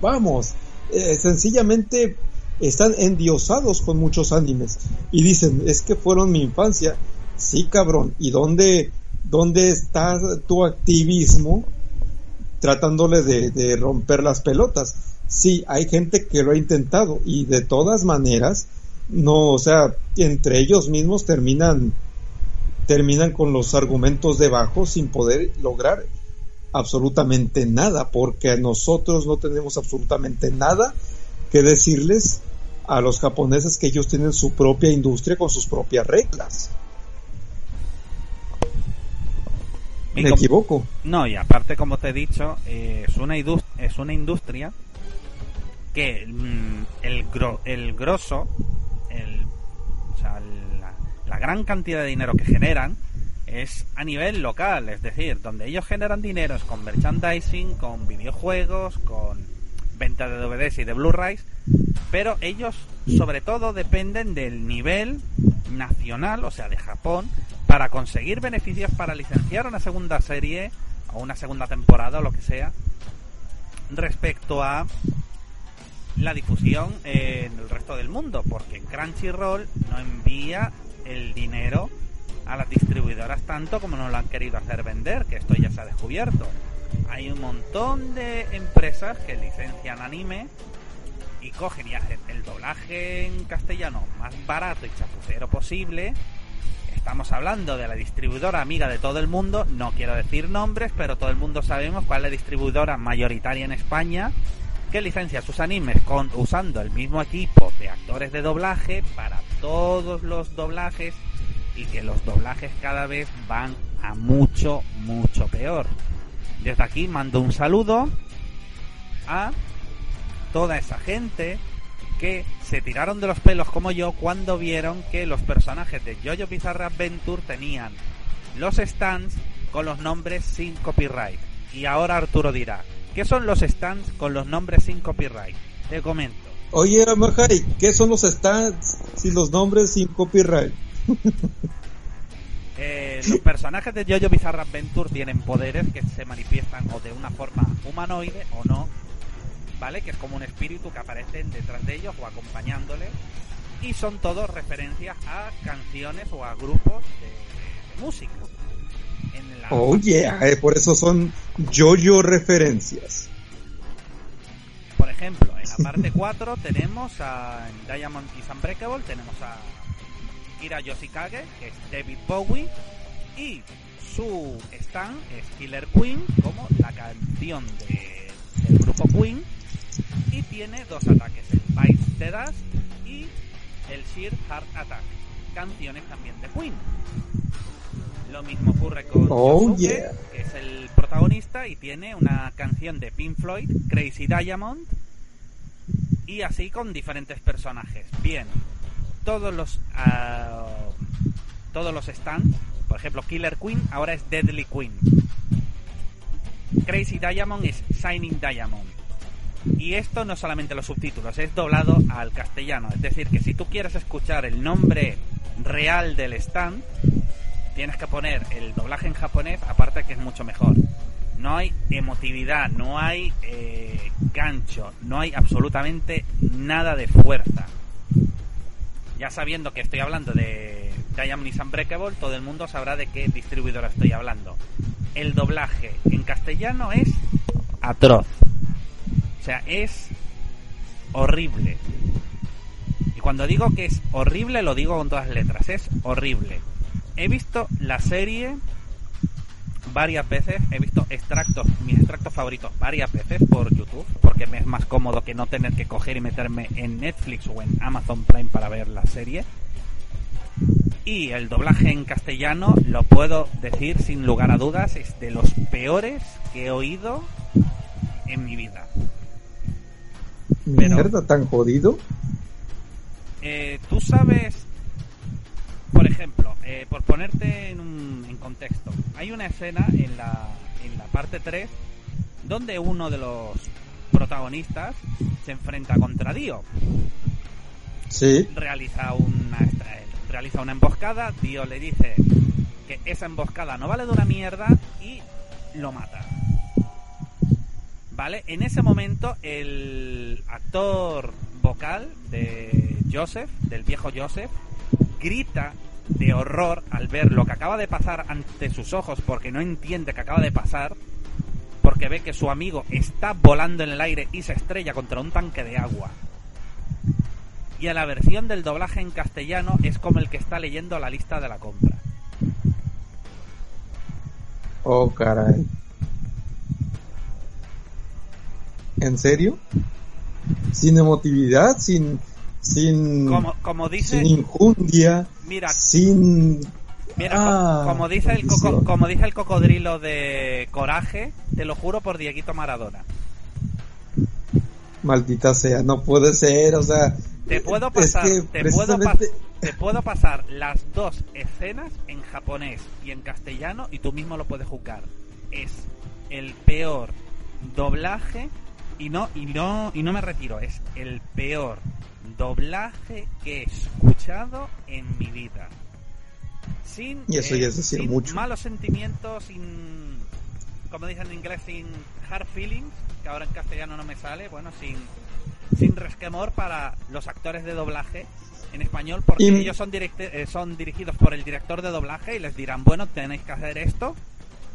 vamos, eh, sencillamente están endiosados con muchos animes y dicen, es que fueron mi infancia. Sí, cabrón, ¿y dónde, dónde está tu activismo tratándole de, de romper las pelotas? Sí, hay gente que lo ha intentado y de todas maneras, no, o sea, entre ellos mismos terminan terminan con los argumentos debajo sin poder lograr absolutamente nada, porque nosotros no tenemos absolutamente nada que decirles a los japoneses que ellos tienen su propia industria con sus propias reglas. ¿Me equivoco? No, y aparte, como te he dicho, eh, es, una es una industria que mm, el, el grosso, el, o sea, la gran cantidad de dinero que generan es a nivel local, es decir, donde ellos generan dinero es con merchandising, con videojuegos, con venta de DVDs y de Blu-rays, pero ellos sobre todo dependen del nivel nacional, o sea, de Japón, para conseguir beneficios para licenciar una segunda serie o una segunda temporada o lo que sea respecto a la difusión en el resto del mundo, porque Crunchyroll no envía el dinero a las distribuidoras tanto como nos lo han querido hacer vender, que esto ya se ha descubierto. Hay un montón de empresas que licencian anime y cogen y hacen el doblaje en castellano más barato y chapucero posible. Estamos hablando de la distribuidora amiga de todo el mundo, no quiero decir nombres, pero todo el mundo sabemos cuál es la distribuidora mayoritaria en España que licencia sus animes con usando el mismo equipo de actores de doblaje para todos los doblajes y que los doblajes cada vez van a mucho, mucho peor. Desde aquí mando un saludo a toda esa gente que se tiraron de los pelos como yo cuando vieron que los personajes de Jojo Bizarre Adventure tenían los stands con los nombres sin copyright. Y ahora Arturo dirá, ¿qué son los stands con los nombres sin copyright? Te comento. Oye, Amahari, ¿qué son los stands sin los nombres sin copyright? Eh, los personajes de Jojo Bizarre Adventure tienen poderes que se manifiestan o de una forma humanoide o no, ¿vale? Que es como un espíritu que aparece detrás de ellos o acompañándoles. Y son todos referencias a canciones o a grupos de, música. Oh yeah, eh, por eso son Jojo referencias. Por ejemplo, en la parte 4 tenemos a Diamond is Unbreakable, tenemos a Yoshikage, que es David Bowie, y su stand es Killer Queen, como la canción de, del grupo Queen, y tiene dos ataques, el Vice the Dust y el Sheer Heart Attack, canciones también de Queen. Lo mismo ocurre con oh, que es el protagonista y tiene una canción de Pink Floyd, Crazy Diamond, y así con diferentes personajes. Bien, todos los uh, todos los stands, por ejemplo Killer Queen ahora es Deadly Queen. Crazy Diamond es Shining Diamond. Y esto no solamente los subtítulos, es doblado al castellano. Es decir, que si tú quieres escuchar el nombre real del stand, tienes que poner el doblaje en japonés, aparte que es mucho mejor. No hay emotividad, no hay eh, gancho, no hay absolutamente nada de fuerza ya sabiendo que estoy hablando de Diamond is Unbreakable, todo el mundo sabrá de qué distribuidora estoy hablando. El doblaje en castellano es atroz. O sea, es horrible. Y cuando digo que es horrible, lo digo con todas las letras. Es horrible. He visto la serie varias veces, he visto extractos, mis extractos favoritos varias veces por YouTube, porque me es más cómodo que no tener que coger y meterme en Netflix o en Amazon Prime para ver la serie. Y el doblaje en castellano, lo puedo decir sin lugar a dudas, es de los peores que he oído en mi vida. ¿Mierda tan jodido? Eh, Tú sabes, por ejemplo, eh, por ponerte en, un, en contexto, hay una escena en la, en la parte 3 donde uno de los protagonistas se enfrenta contra Dio. Sí. Realiza una, realiza una emboscada, Dio le dice que esa emboscada no vale de una mierda y lo mata. ¿Vale? En ese momento el actor vocal de Joseph, del viejo Joseph, grita de horror al ver lo que acaba de pasar ante sus ojos porque no entiende que acaba de pasar, porque ve que su amigo está volando en el aire y se estrella contra un tanque de agua. Y a la versión del doblaje en castellano es como el que está leyendo la lista de la compra. Oh, caray. ¿En serio? Sin emotividad, sin sin, como, dice, sin injundia, mira, sin... Mira, ah, como, dice el como dice el cocodrilo de Coraje, te lo juro por Dieguito Maradona. Maldita sea, no puede ser, o sea... Te puedo pasar, te, puedo te puedo pasar las dos escenas en japonés y en castellano y tú mismo lo puedes juzgar. Es el peor doblaje y no y no y no me retiro, es el peor doblaje que he escuchado en mi vida. Sin, y eso ya es decir mucho. malos sentimientos, sin, como dicen en inglés, sin hard feelings, que ahora en castellano no me sale, bueno, sin, sin resquemor para los actores de doblaje en español porque ellos son, eh, son dirigidos por el director de doblaje y les dirán, bueno, tenéis que hacer esto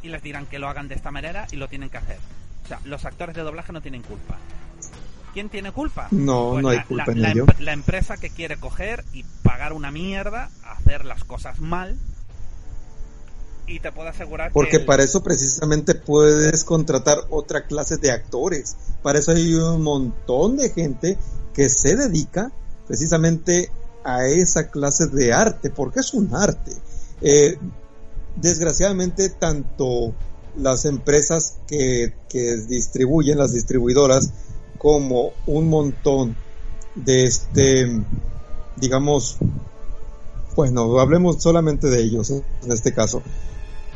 y les dirán que lo hagan de esta manera y lo tienen que hacer. O sea, los actores de doblaje no tienen culpa. ¿Quién tiene culpa? No, pues no hay culpa en ello. la empresa que quiere coger y pagar una mierda, hacer las cosas mal y te puedo asegurar Porque para eso precisamente puedes contratar otra clase de actores. Para eso hay un montón de gente que se dedica precisamente a esa clase de arte, porque es un arte. Eh, desgraciadamente, tanto las empresas que, que distribuyen, las distribuidoras, como un montón de este, digamos, bueno, hablemos solamente de ellos en este caso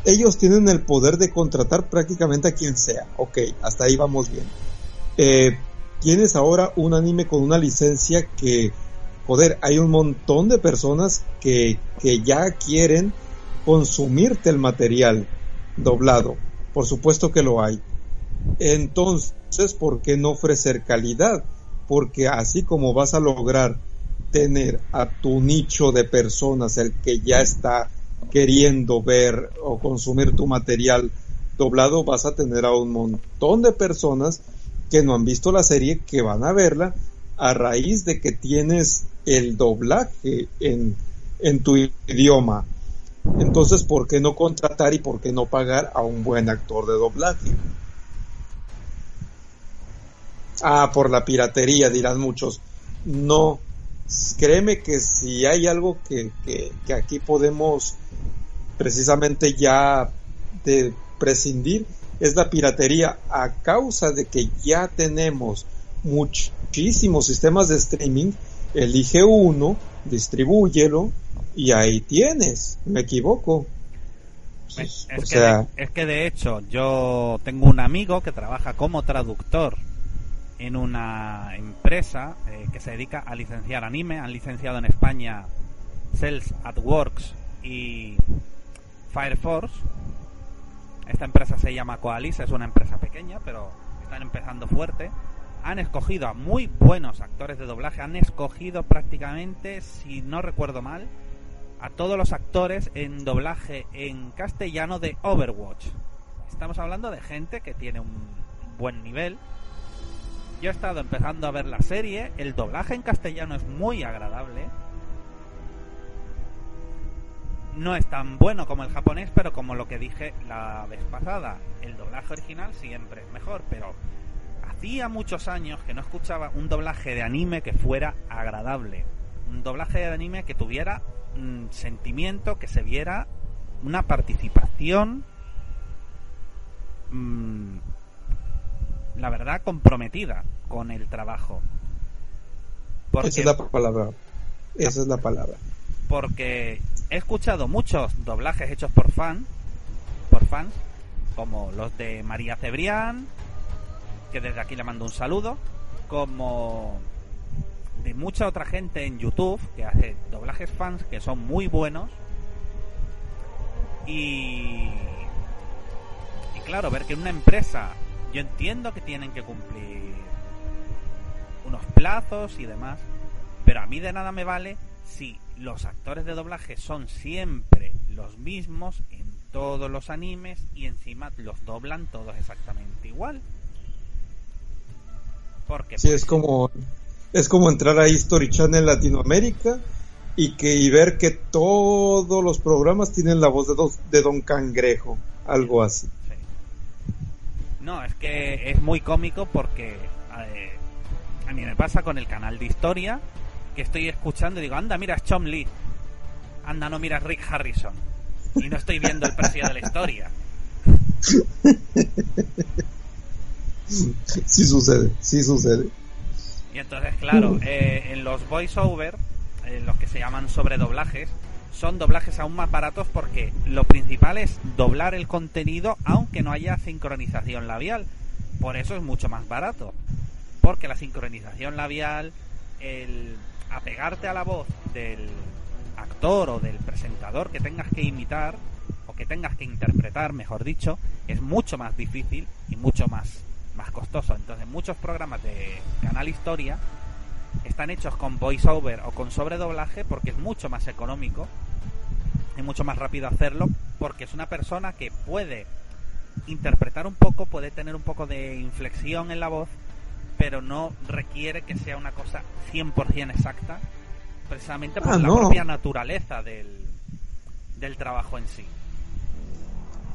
ellos tienen el poder de contratar prácticamente a quien sea. Ok, hasta ahí vamos bien. Eh, tienes ahora un anime con una licencia que, joder, hay un montón de personas que, que ya quieren consumirte el material doblado. Por supuesto que lo hay. Entonces, ¿por qué no ofrecer calidad? Porque así como vas a lograr tener a tu nicho de personas, el que ya está queriendo ver o consumir tu material doblado, vas a tener a un montón de personas que no han visto la serie, que van a verla a raíz de que tienes el doblaje en, tu idioma. Entonces, ¿por qué no contratar y por qué no pagar a un buen actor de doblaje? Ah, por la piratería, dirán muchos. No, créeme que si hay algo que, que, aquí podemos precisamente ya de prescindir es la piratería a causa de que ya tenemos muchísimos sistemas de streaming elige uno distribúyelo y ahí tienes. Me equivoco es, o sea, es que de hecho yo tengo un amigo que trabaja como traductor en una empresa eh, que se dedica a licenciar anime. Han licenciado en España Cells at Works y Fire Force. Esta empresa se llama Coalis, es una empresa pequeña, pero están empezando fuerte. Han escogido a muy buenos actores de doblaje, han escogido prácticamente, si no recuerdo mal, a todos los actores en doblaje en castellano de Overwatch. Estamos hablando de gente que tiene un buen nivel yo he estado empezando a ver la serie, el doblaje en castellano es muy agradable. No es tan bueno como el japonés, pero como lo que dije la vez pasada, el doblaje original siempre es mejor, pero hacía muchos años que no escuchaba un doblaje de anime que fuera agradable. Un doblaje de anime que tuviera un sentimiento, que se viera una participación mmm, la verdad, comprometida con el trabajo. Esa es la palabra. Esa es la palabra. Porque he escuchado muchos doblajes hechos por fan, por fans, como los de María Cebrián, que desde aquí le mando un saludo, como de mucha otra gente en YouTube que hace doblajes fans que son muy buenos. Y, y claro, ver que una empresa yo entiendo que tienen que cumplir unos plazos y demás, pero a mí de nada me vale si los actores de doblaje son siempre los mismos en todos los animes y encima los doblan todos exactamente igual. Porque sí, es como es como entrar a History Channel Latinoamérica y que y ver que todos los programas tienen la voz de, de Don Cangrejo, algo así. No, es que es muy cómico porque eh, a mí me pasa con el canal de historia que estoy escuchando y digo, anda, mira, es Chom Lee. Anda, no mira Rick Harrison. Y no estoy viendo el precio de la historia. Sí sucede, sí sucede. Y entonces, claro, eh, en los voiceover, en los que se llaman sobredoblajes, son doblajes aún más baratos porque lo principal es doblar el contenido aunque no haya sincronización labial. Por eso es mucho más barato. Porque la sincronización labial, el apegarte a la voz del actor o del presentador que tengas que imitar o que tengas que interpretar, mejor dicho, es mucho más difícil y mucho más más costoso. Entonces, muchos programas de Canal Historia están hechos con voiceover o con sobredoblaje porque es mucho más económico y mucho más rápido hacerlo porque es una persona que puede interpretar un poco, puede tener un poco de inflexión en la voz, pero no requiere que sea una cosa 100% exacta, precisamente por ah, la propia naturaleza del, del trabajo en sí.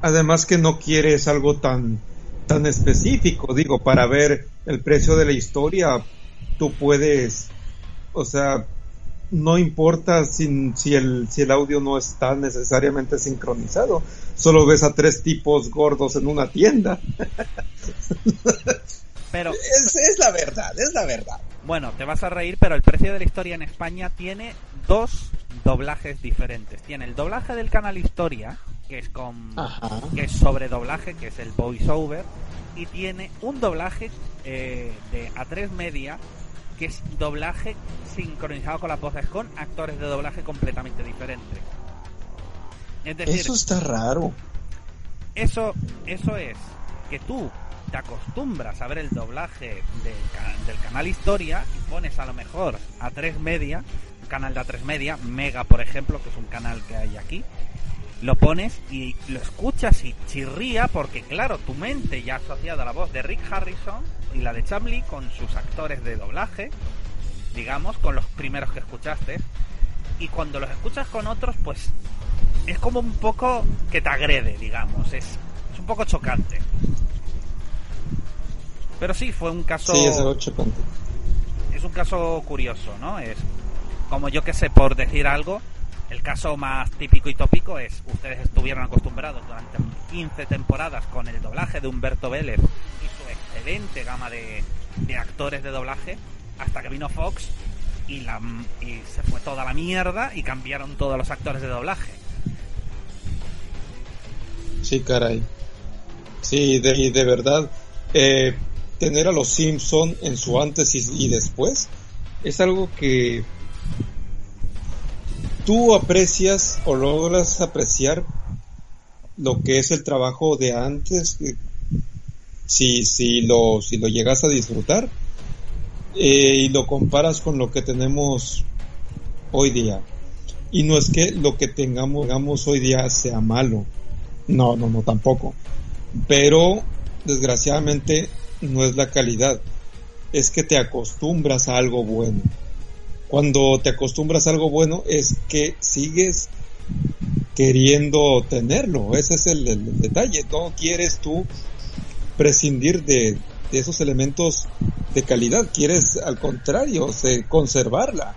Además que no quieres algo tan tan específico, digo, para ver el precio de la historia, tú puedes, o sea, no importa si, si, el, si el audio no está necesariamente sincronizado, solo ves a tres tipos gordos en una tienda. Pero es, es la verdad, es la verdad. Bueno, te vas a reír, pero el precio de la historia en España tiene dos doblajes diferentes. Tiene el doblaje del canal Historia, que es con que es sobre doblaje, que es el voiceover, y tiene un doblaje eh, de A3 Media, que es doblaje sincronizado con las voces, con actores de doblaje completamente diferentes. eso está raro. Eso, eso es que tú te acostumbras a ver el doblaje del, del canal Historia y pones a lo mejor a 3 media, un canal de A3 media, Mega por ejemplo, que es un canal que hay aquí, lo pones y lo escuchas y chirría porque claro, tu mente ya asociada a la voz de Rick Harrison y la de Chamley con sus actores de doblaje, digamos, con los primeros que escuchaste, y cuando los escuchas con otros, pues es como un poco que te agrede, digamos, es, es un poco chocante. Pero sí, fue un caso... Sí, es chocante. Es un caso curioso, ¿no? Es como yo que sé, por decir algo, el caso más típico y tópico es, ustedes estuvieron acostumbrados durante 15 temporadas con el doblaje de Humberto Vélez y su excelente gama de, actores de doblaje, hasta que vino Fox y, la, y se fue toda la mierda y cambiaron todos los actores de doblaje. Sí, caray. Sí, de, de verdad, eh, tener a los Simpson en su antes y después es algo que tú aprecias o logras apreciar lo que es el trabajo de antes, si, si, lo, si lo llegas a disfrutar eh, y lo comparas con lo que tenemos hoy día. Y no es que lo que tengamos, hoy día sea malo, no, no, no, tampoco. Pero desgraciadamente no es la calidad, es que te acostumbras a algo bueno cuando te acostumbras a algo bueno es que sigues queriendo tenerlo. Ese es el, detalle. No quieres tú prescindir de, esos elementos de calidad. Quieres, al contrario, conservarla.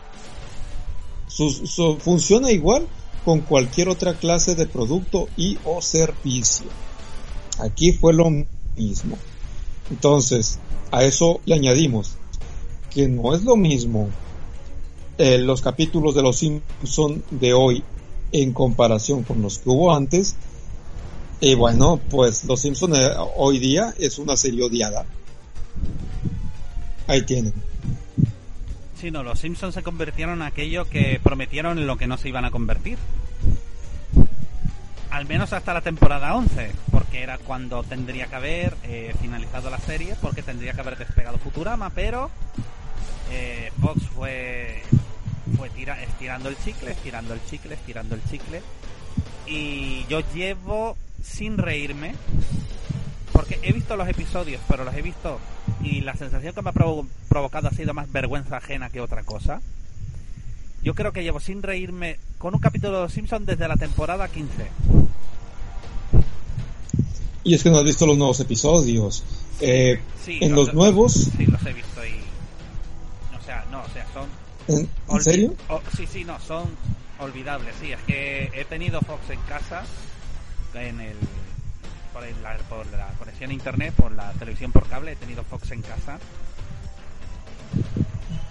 funciona igual con cualquier otra clase de producto y o servicio. Aquí fue lo mismo. Entonces, a eso le añadimos que no es lo mismo eh, los capítulos de los Simpson de hoy en comparación con los que hubo antes. Y bueno, pues los Simpson eh, hoy día es una serie odiada. Ahí tienen. Sí, no, los Simpsons se convirtieron en aquello que prometieron en lo que no se iban a convertir. Al menos hasta la temporada 11, porque era cuando tendría que haber eh, finalizado la serie, porque tendría que haber despegado Futurama, pero Fox fue fue tira, estirando el chicle, estirando el chicle, estirando el chicle. Y yo llevo sin reírme, porque he visto los episodios, pero los he visto y la sensación que me ha provocado ha sido más vergüenza ajena que otra cosa. Yo creo que llevo sin reírme con un capítulo de Los Simpsons desde la temporada 15. Y es que no has visto los nuevos episodios. Eh, en los, nuevos... Sí, los he visto y... ¿En, serio? sí, sí, no, son olvidables, sí. Es que he tenido Fox en casa, en el, por, la, por la conexión a internet, por la televisión por cable, he tenido Fox en casa.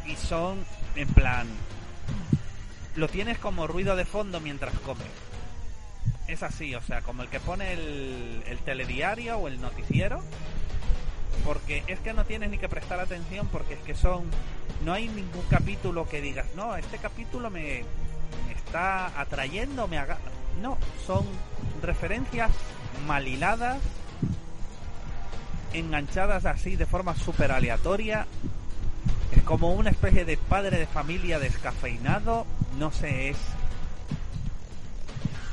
Y son, en plan, lo tienes como ruido de fondo mientras comes. Es así, o sea, como el que pone el, el telediario o el noticiero. Porque es que no tienes ni que prestar atención porque es que son no hay ningún capítulo que digas, no, este capítulo me, está atrayendo, me haga... No, son referencias mal hiladas, enganchadas así de forma súper aleatoria. Es como una especie de padre de familia descafeinado. No sé, es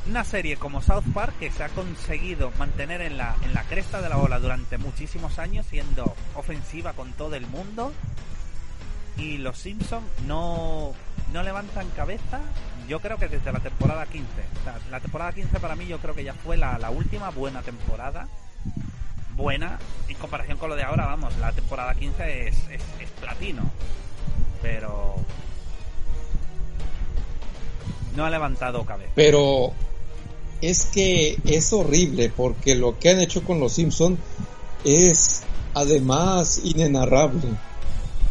una serie como South Park que se ha conseguido mantener en la, en la cresta de la ola durante muchísimos años, siendo ofensiva con todo el mundo. Y los Simpsons no, no levantan cabeza, yo creo que desde la temporada 15. la temporada 15 para mí yo creo que ya fue la, la última buena temporada. Buena, en comparación con lo de ahora, vamos, la temporada 15 es, es, es platino. Pero no ha levantado cabeza. Pero es que es horrible porque lo que han hecho con los Simpson es además inenarrable.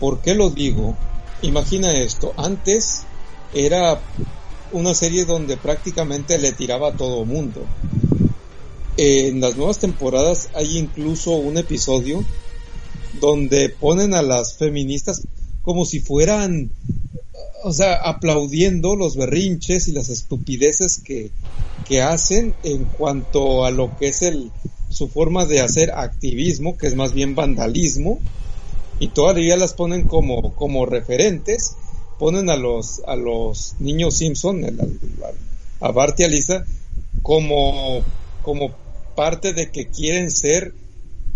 ¿Por qué lo digo? Imagina esto, antes era una serie donde prácticamente le tiraba a todo mundo. En las nuevas temporadas hay incluso un episodio donde ponen a las feministas como si fueran o sea, aplaudiendo los berrinches y las estupideces que, que hacen en cuanto a lo que es el, su forma de hacer activismo, que es más bien vandalismo, y todavía las ponen como, como referentes, ponen a los, a los niños Simpson, a, a Bart y a Lisa, como, como parte de que quieren ser,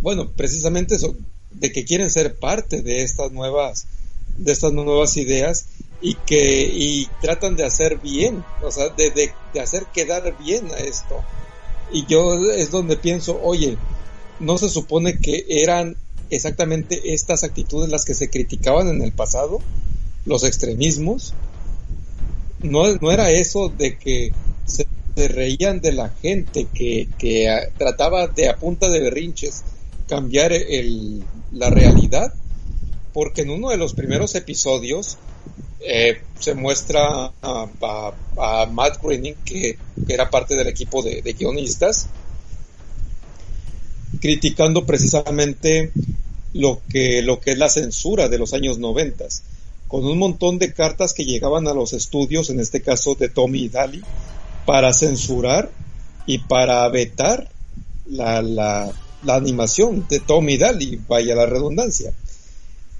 bueno, precisamente eso, de que quieren ser parte de estas nuevas, de estas nuevas ideas y que y tratan de hacer bien, o sea, de, de, hacer quedar bien a esto. Y yo es donde pienso, oye, no se supone que eran exactamente estas actitudes las que se criticaban en el pasado, los extremismos. No, no era eso de que se, reían de la gente, que, que trataba de a punta de berrinches cambiar el, la realidad, porque en uno de los primeros episodios eh, se muestra a, Matt Groening, que, era parte del equipo de, guionistas, criticando precisamente lo que, lo que es la censura de los años noventas, con un montón de cartas que llegaban a los estudios, en este caso de Tommy y Daly, para censurar y para vetar la, la, animación de Tommy Daly, vaya la redundancia.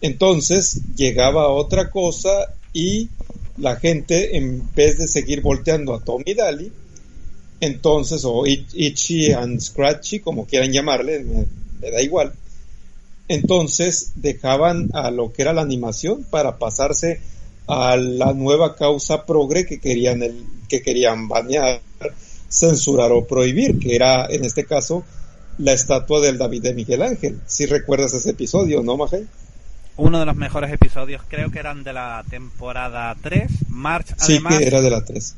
Entonces llegaba otra cosa y la gente en vez de seguir volteando a Tommy Daly, entonces, o Itchy and Scratchy, como quieran llamarle, me, da igual, entonces dejaban a lo que era la animación para pasarse a la nueva causa progre que querían el, que querían banear, censurar o prohibir, que era en este caso la estatua del David de Miguel Ángel. Si recuerdas ese episodio, ¿no, Maje? Uno de los mejores episodios, creo que eran de la temporada 3. March, además, sí, que era de la 3.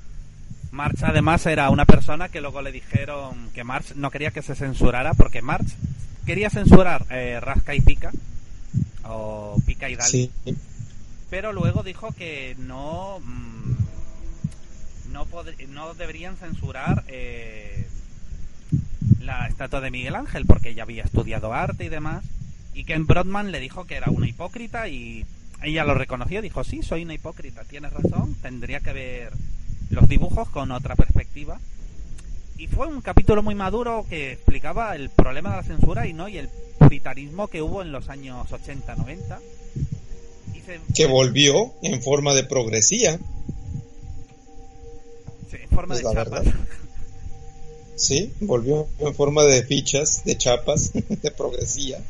March, además, era una persona que luego le dijeron que March no quería que se censurara porque March quería censurar eh, Rasca y Pica, o Pica y Dali. Sí. Pero luego dijo que no. Mm, no, no deberían censurar eh, la estatua de Miguel Ángel porque ella había estudiado arte y demás y Ken Brodman le dijo que era una hipócrita y ella lo reconoció, dijo, sí, soy una hipócrita, tienes razón, tendría que ver los dibujos con otra perspectiva. Y fue un capítulo muy maduro que explicaba el problema de la censura y no y el puritanismo que hubo en los años 80, 90. Que volvió en forma de progresía. Sí, en forma de chapas. Sí, volvió en forma de fichas, de chapas, de progresía.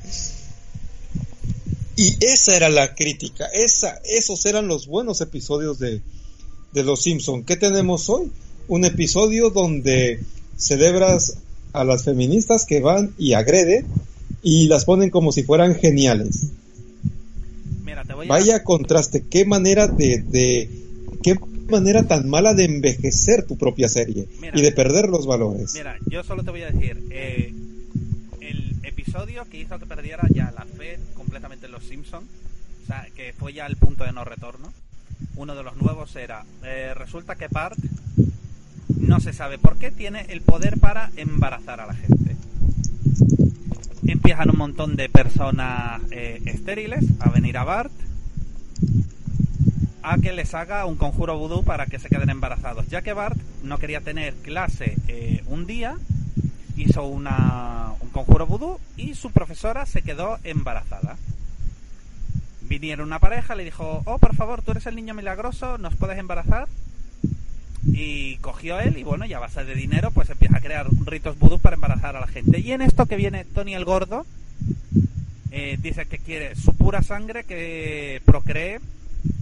Y esa era la crítica, esa, esos eran los buenos episodios de, de Los Simpson. ¿Qué tenemos hoy? Un episodio donde celebras a las feministas que van y agreden y las ponen como si fueran geniales. Vaya contraste, qué manera de, de, qué manera tan mala de envejecer tu propia serie y de perder los valores. Mira, yo solo te voy a decir, eh, que hizo que perdiera ya la fe completamente Los Simpsons, o sea, que fue ya el punto de no retorno. Uno de los nuevos era, eh, resulta que Bart no se sabe por qué tiene el poder para embarazar a la gente. Empiezan un montón de personas eh, estériles a venir a Bart a que les haga un conjuro vudú para que se queden embarazados, ya que Bart no quería tener clase eh, un día hizo una, un conjuro vudú y su profesora se quedó embarazada. Vinieron una pareja, le dijo, oh, por favor, tú eres el niño milagroso, ¿nos puedes embarazar? Y cogió él y bueno, ya a base de dinero, pues empieza a crear ritos vudú para embarazar a la gente. Y en esto que viene Tony el Gordo, eh, dice que quiere su pura sangre que procree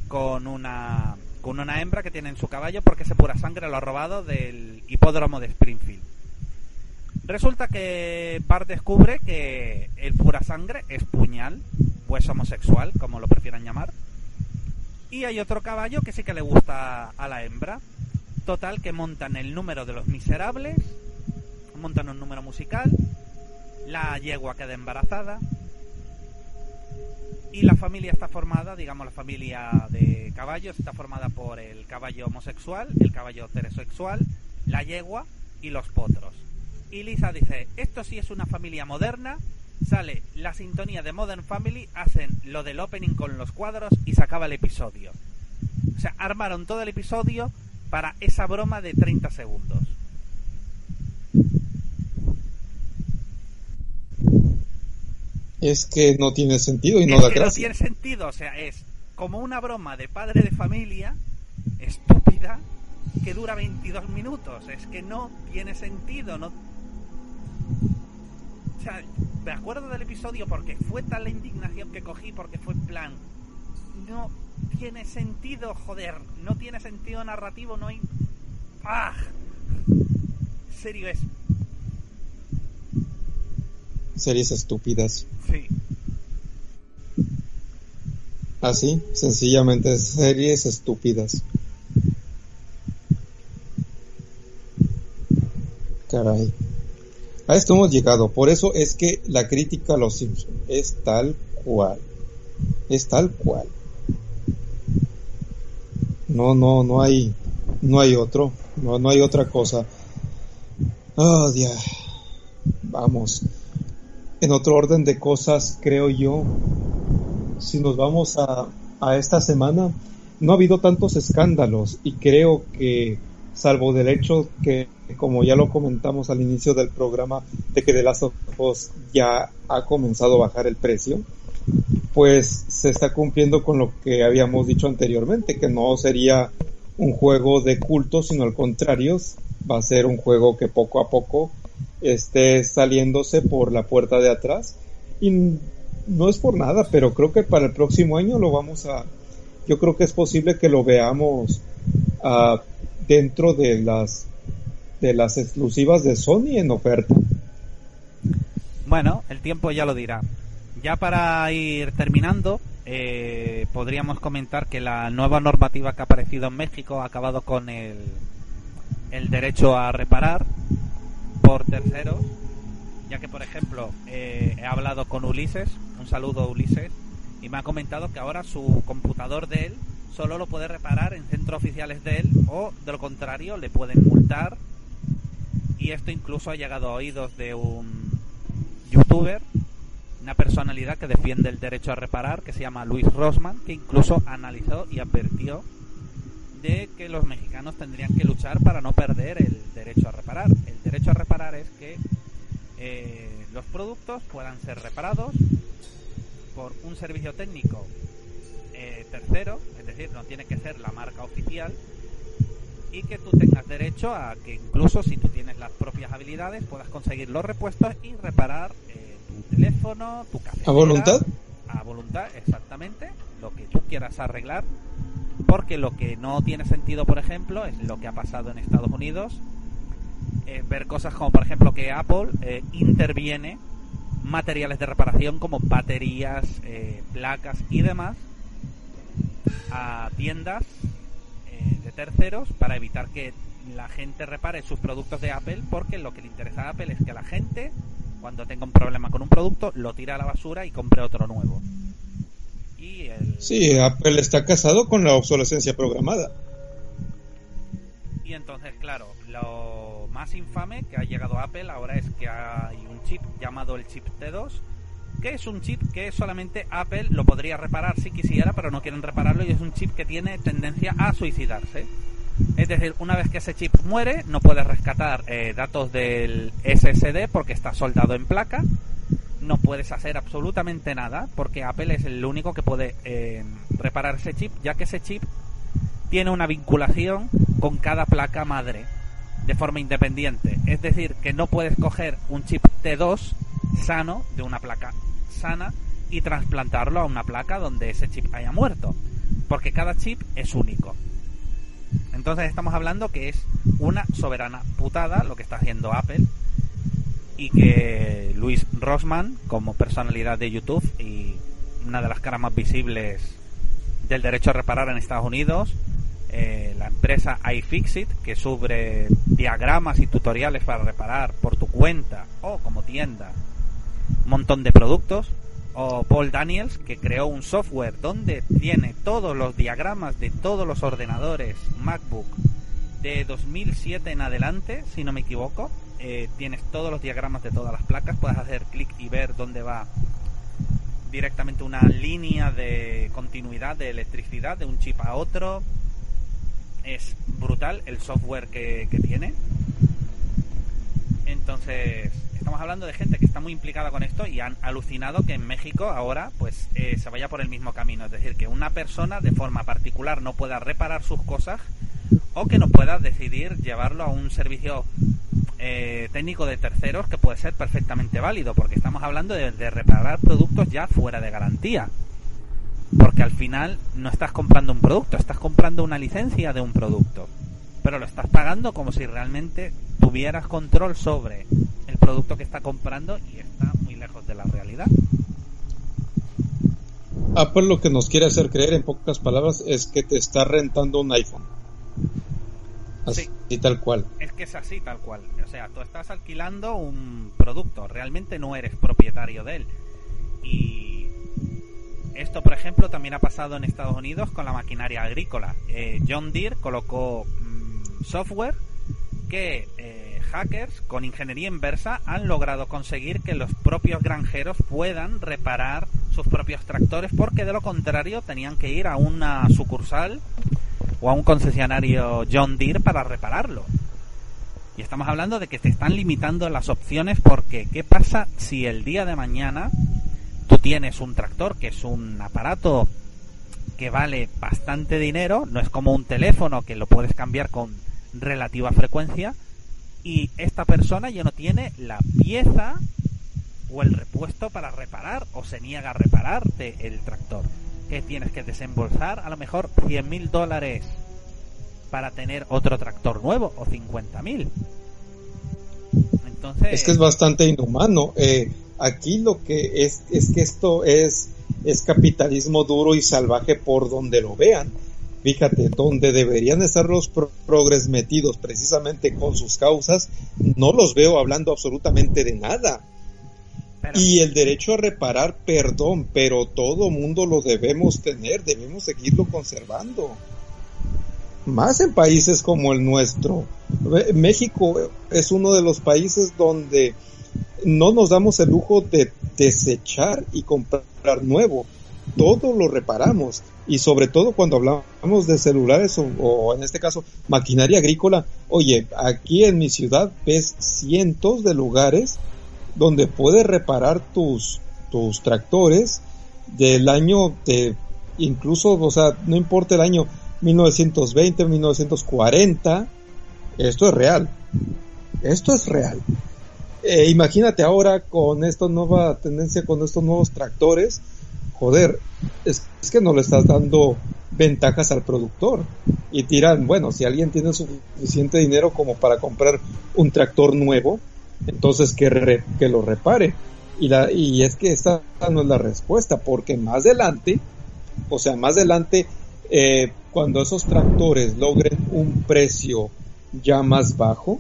con una con una hembra que tiene en su caballo porque ese pura sangre lo ha robado del hipódromo de Springfield. Resulta que Bart descubre que el pura sangre es puñal, pues homosexual, como lo prefieran llamar. Y hay otro caballo que sí que le gusta a la hembra. Total, que montan el número de los miserables, montan un número musical, la yegua queda embarazada, y la familia está formada, digamos, la familia de caballos está formada por el caballo homosexual, el caballo heterosexual, la yegua y los potros. Y Lisa dice, esto sí es una familia moderna, sale la sintonía de Modern Family, hacen lo del opening con los cuadros y se acaba el episodio. O sea, armaron todo el episodio para esa broma de 30 segundos. es que no tiene sentido y no da gracia. No tiene sentido, o sea, es como una broma de padre de familia estúpida que dura 22 minutos. Es que no tiene sentido, no. O sea, me acuerdo del episodio porque fue tal la indignación que cogí porque fue en plan. No tiene sentido, joder. No tiene sentido narrativo, no hay. ¡Ah! serio, es series estúpidas. Sí. Así, sencillamente series estúpidas. Caray. A esto hemos llegado. Por eso es que la crítica a los Simpsons es tal cual. Es tal cual. No, no, no hay, no hay otro. No, no hay otra cosa. Oh, Dios. Vamos en otro orden de cosas, creo yo, si nos vamos a, a esta semana, no ha habido tantos escándalos y creo que, salvo del hecho que, como ya lo comentamos al inicio del programa, de que The Last of Us ya ha comenzado a bajar el precio, pues se está cumpliendo con lo que habíamos dicho anteriormente, que no sería un juego de culto, sino al contrario, va a ser un juego que poco a poco esté saliéndose por la puerta de atrás. Y no es por nada, pero creo que para el próximo año lo vamos a... Yo creo que es posible que lo veamos uh, dentro de las de las exclusivas de Sony en oferta. Bueno, el tiempo ya lo dirá. Ya para ir terminando, eh, podríamos comentar que la nueva normativa que ha aparecido en México ha acabado con el, el derecho a reparar por terceros, ya que por ejemplo eh, he hablado con Ulises, un saludo Ulises, y me ha comentado que ahora su computador de él solo lo puede reparar en centros oficiales de él o de lo contrario le pueden multar y esto incluso ha llegado a oídos de un youtuber, una personalidad que defiende el derecho a reparar, que se llama Luis Rosman, que incluso analizó y advirtió de que los mexicanos tendrían que luchar para no perder el derecho a reparar. El derecho a reparar es que eh, los productos puedan ser reparados por un servicio técnico eh, tercero, es decir, no tiene que ser la marca oficial, y que tú tengas derecho a que incluso si tú tienes las propias habilidades puedas conseguir los repuestos y reparar eh, tu teléfono, tu café. ¿A voluntad? A voluntad, exactamente, lo que tú quieras arreglar porque lo que no tiene sentido, por ejemplo, es lo que ha pasado en Estados Unidos, eh, ver cosas como, por ejemplo, que Apple eh, interviene materiales de reparación como baterías, eh, placas y demás a tiendas de terceros para evitar que la gente repare sus productos de Apple porque lo que le interesa a Apple es que la gente cuando tenga un problema con un producto lo tire a la basura y compre otro nuevo. Sí, Apple está casado con la obsolescencia programada. Y entonces, claro, lo más infame que ha llegado a Apple ahora es que hay un chip llamado el chip T2, que es un chip que solamente Apple lo podría reparar si quisiera, pero no quieren repararlo y es un chip que tiene tendencia a suicidarse. Es decir, una vez que ese chip muere, no puedes rescatar eh, datos del SSD porque está soldado en placa. No puedes hacer absolutamente nada porque Apple es el único que puede eh, reparar ese chip, ya que ese chip tiene una vinculación con cada placa madre de forma independiente. Es decir, que no puedes coger un chip T2 sano de una placa sana y trasplantarlo a una placa donde ese chip haya muerto. Porque cada chip es único. Entonces estamos hablando que es una soberana putada lo que está haciendo Apple y que Luis Rosman, como personalidad de YouTube y una de las caras más visibles del derecho a reparar en Estados Unidos, eh, la empresa iFixit, que sube diagramas y tutoriales para reparar por tu cuenta o como tienda un montón de productos, o Paul Daniels, que creó un software donde tiene todos los diagramas de todos los ordenadores MacBook de 2007 en adelante, si no me equivoco. Eh, tienes todos los diagramas de todas las placas, puedes hacer clic y ver dónde va directamente una línea de continuidad de electricidad de un chip a otro. Es brutal el software que, que tiene. Entonces, estamos hablando de gente que está muy implicada con esto y han alucinado que en México ahora pues eh, se vaya por el mismo camino. Es decir, que una persona de forma particular no pueda reparar sus cosas o que no pueda decidir llevarlo a un servicio eh, técnico de terceros que puede ser perfectamente válido, porque estamos hablando de, de reparar productos ya fuera de garantía. Porque al final no estás comprando un producto, estás comprando una licencia de un producto pero lo estás pagando como si realmente tuvieras control sobre el producto que está comprando y está muy lejos de la realidad. Apple lo que nos quiere hacer creer en pocas palabras es que te está rentando un iPhone. Así tal cual. Es que es así tal cual. O sea, tú estás alquilando un producto, realmente no eres propietario de él. Y esto, por ejemplo, también ha pasado en Estados Unidos con la maquinaria agrícola. Eh, John Deere colocó software que eh, hackers con ingeniería inversa han logrado conseguir que los propios granjeros puedan reparar sus propios tractores porque de lo contrario tenían que ir a una sucursal o a un concesionario John Deere para repararlo. Y estamos hablando de que te están limitando las opciones porque ¿qué pasa si el día de mañana tú tienes un tractor que es un aparato que vale bastante dinero, no es como un teléfono que lo puedes cambiar con relativa frecuencia y esta persona ya no tiene la pieza o el repuesto para reparar o se niega a repararte el tractor. Que tienes que desembolsar a lo mejor 100 mil dólares para tener otro tractor nuevo o 50 mil. Entonces... Es que es bastante inhumano. Eh, aquí lo que es es que esto es, es capitalismo duro y salvaje por donde lo vean fíjate, donde deberían estar los progres metidos precisamente con sus causas, no los veo hablando absolutamente de nada. Y el derecho a reparar, perdón, pero todo mundo lo debemos tener, debemos seguirlo conservando. Más en países como el nuestro. México es uno de los países donde no nos damos el lujo de desechar y comprar nuevo. Todo lo reparamos y sobre todo cuando hablamos de celulares o, en este caso maquinaria agrícola, oye, aquí en mi ciudad ves cientos de lugares donde puedes reparar tus, tus tractores del año de incluso, o sea, no importa el año 1920, 1940, esto es real. Esto es real. Eh, imagínate ahora con esta nueva tendencia, con estos nuevos tractores, joder, es, que no le estás dando ventajas al productor. Y tiran, bueno, si alguien tiene suficiente dinero como para comprar un tractor nuevo, entonces que, que lo repare. Y, la, y es que esta no es la respuesta, porque más adelante, o sea, más adelante, eh, cuando esos tractores logren un precio ya más bajo,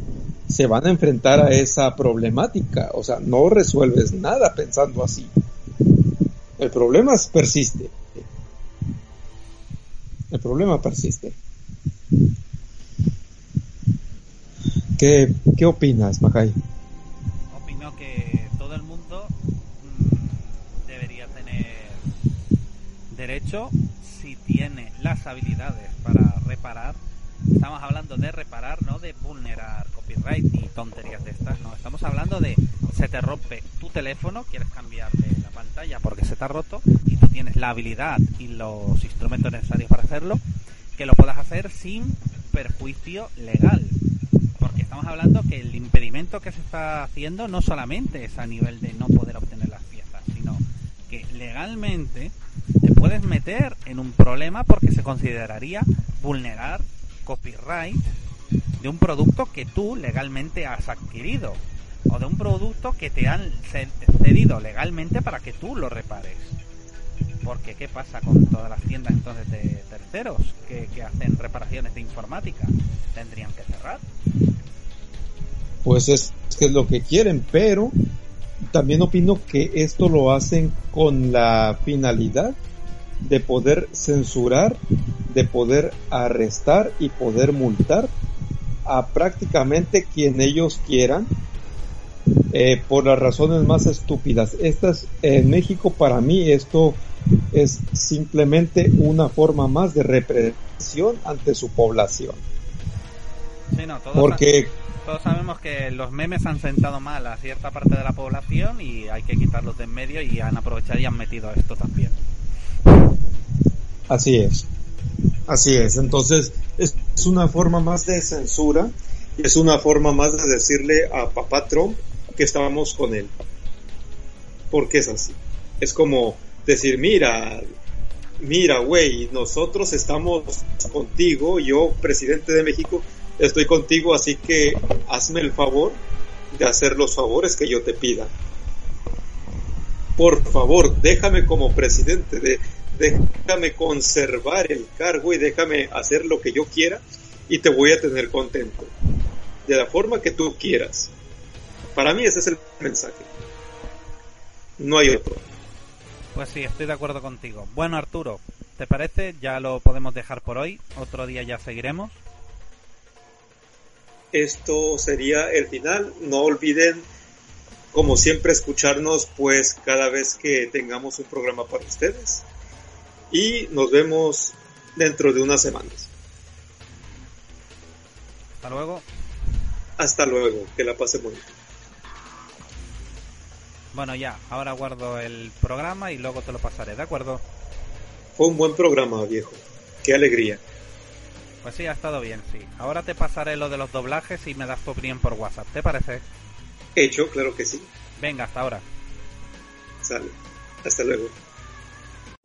se van a enfrentar a esa problemática. O sea, no resuelves nada pensando así. El problema persiste. El problema persiste. ¿Qué, qué opinas, Macay? Opino que todo el mundo mm, debería tener derecho, si tiene las habilidades para reparar, estamos hablando de reparar, no de vulnerar copyright ni tonterías de estas, no, estamos hablando de se te rompe tu teléfono, quieres cambiarle la pantalla porque se te ha roto y tú tienes la habilidad y los instrumentos necesarios para hacerlo, que lo puedas hacer sin perjuicio legal. Porque estamos hablando que el impedimento que se está haciendo no solamente es a nivel de no poder obtener las piezas, sino que legalmente te puedes meter en un problema porque se consideraría vulnerar copyright de un producto que tú legalmente has adquirido o de un producto que te han cedido legalmente para que tú lo repares. Porque ¿qué pasa con todas las tiendas entonces de terceros que, hacen reparaciones de informática? ¿Tendrían que cerrar? Pues es que es lo que quieren, pero también opino que esto lo hacen con la finalidad de poder censurar, de poder arrestar y poder multar a prácticamente quien ellos quieran eh, por las razones más estúpidas. Estas en México para mí esto es simplemente una forma más de represión ante su población. Porque todos sabemos que los memes han sentado mal a cierta parte de la población y hay que quitarlos de en medio y han aprovechado y han metido esto también. Así es. Así es. Entonces, es, una forma más de censura y es una forma más de decirle a papá Trump que estábamos con él. Porque es así. Es como decir, mira, mira, güey, nosotros estamos contigo, yo, presidente de México, estoy contigo, así que hazme el favor de hacer los favores que yo te pida. Por favor, déjame como presidente de, déjame conservar el cargo y déjame hacer lo que yo quiera y te voy a tener contento. De la forma que tú quieras. Para mí ese es el mensaje. No hay otro. Pues sí, estoy de acuerdo contigo. Bueno, Arturo, ¿te parece? Ya lo podemos dejar por hoy. Otro día ya seguiremos. Esto sería el final. No olviden, como siempre, escucharnos pues cada vez que tengamos un programa para ustedes y nos vemos dentro de unas semanas. Hasta luego. Hasta luego, que la pase muy bien. Bueno, ya, ahora guardo el programa y luego te lo pasaré, ¿de acuerdo? Fue un buen programa, viejo. Qué alegría. Pues sí, ha estado bien, sí. Ahora te pasaré lo de los doblajes y me das tu opinión por WhatsApp, ¿te parece? Hecho, claro que sí. Venga, hasta ahora. Sale. Hasta luego.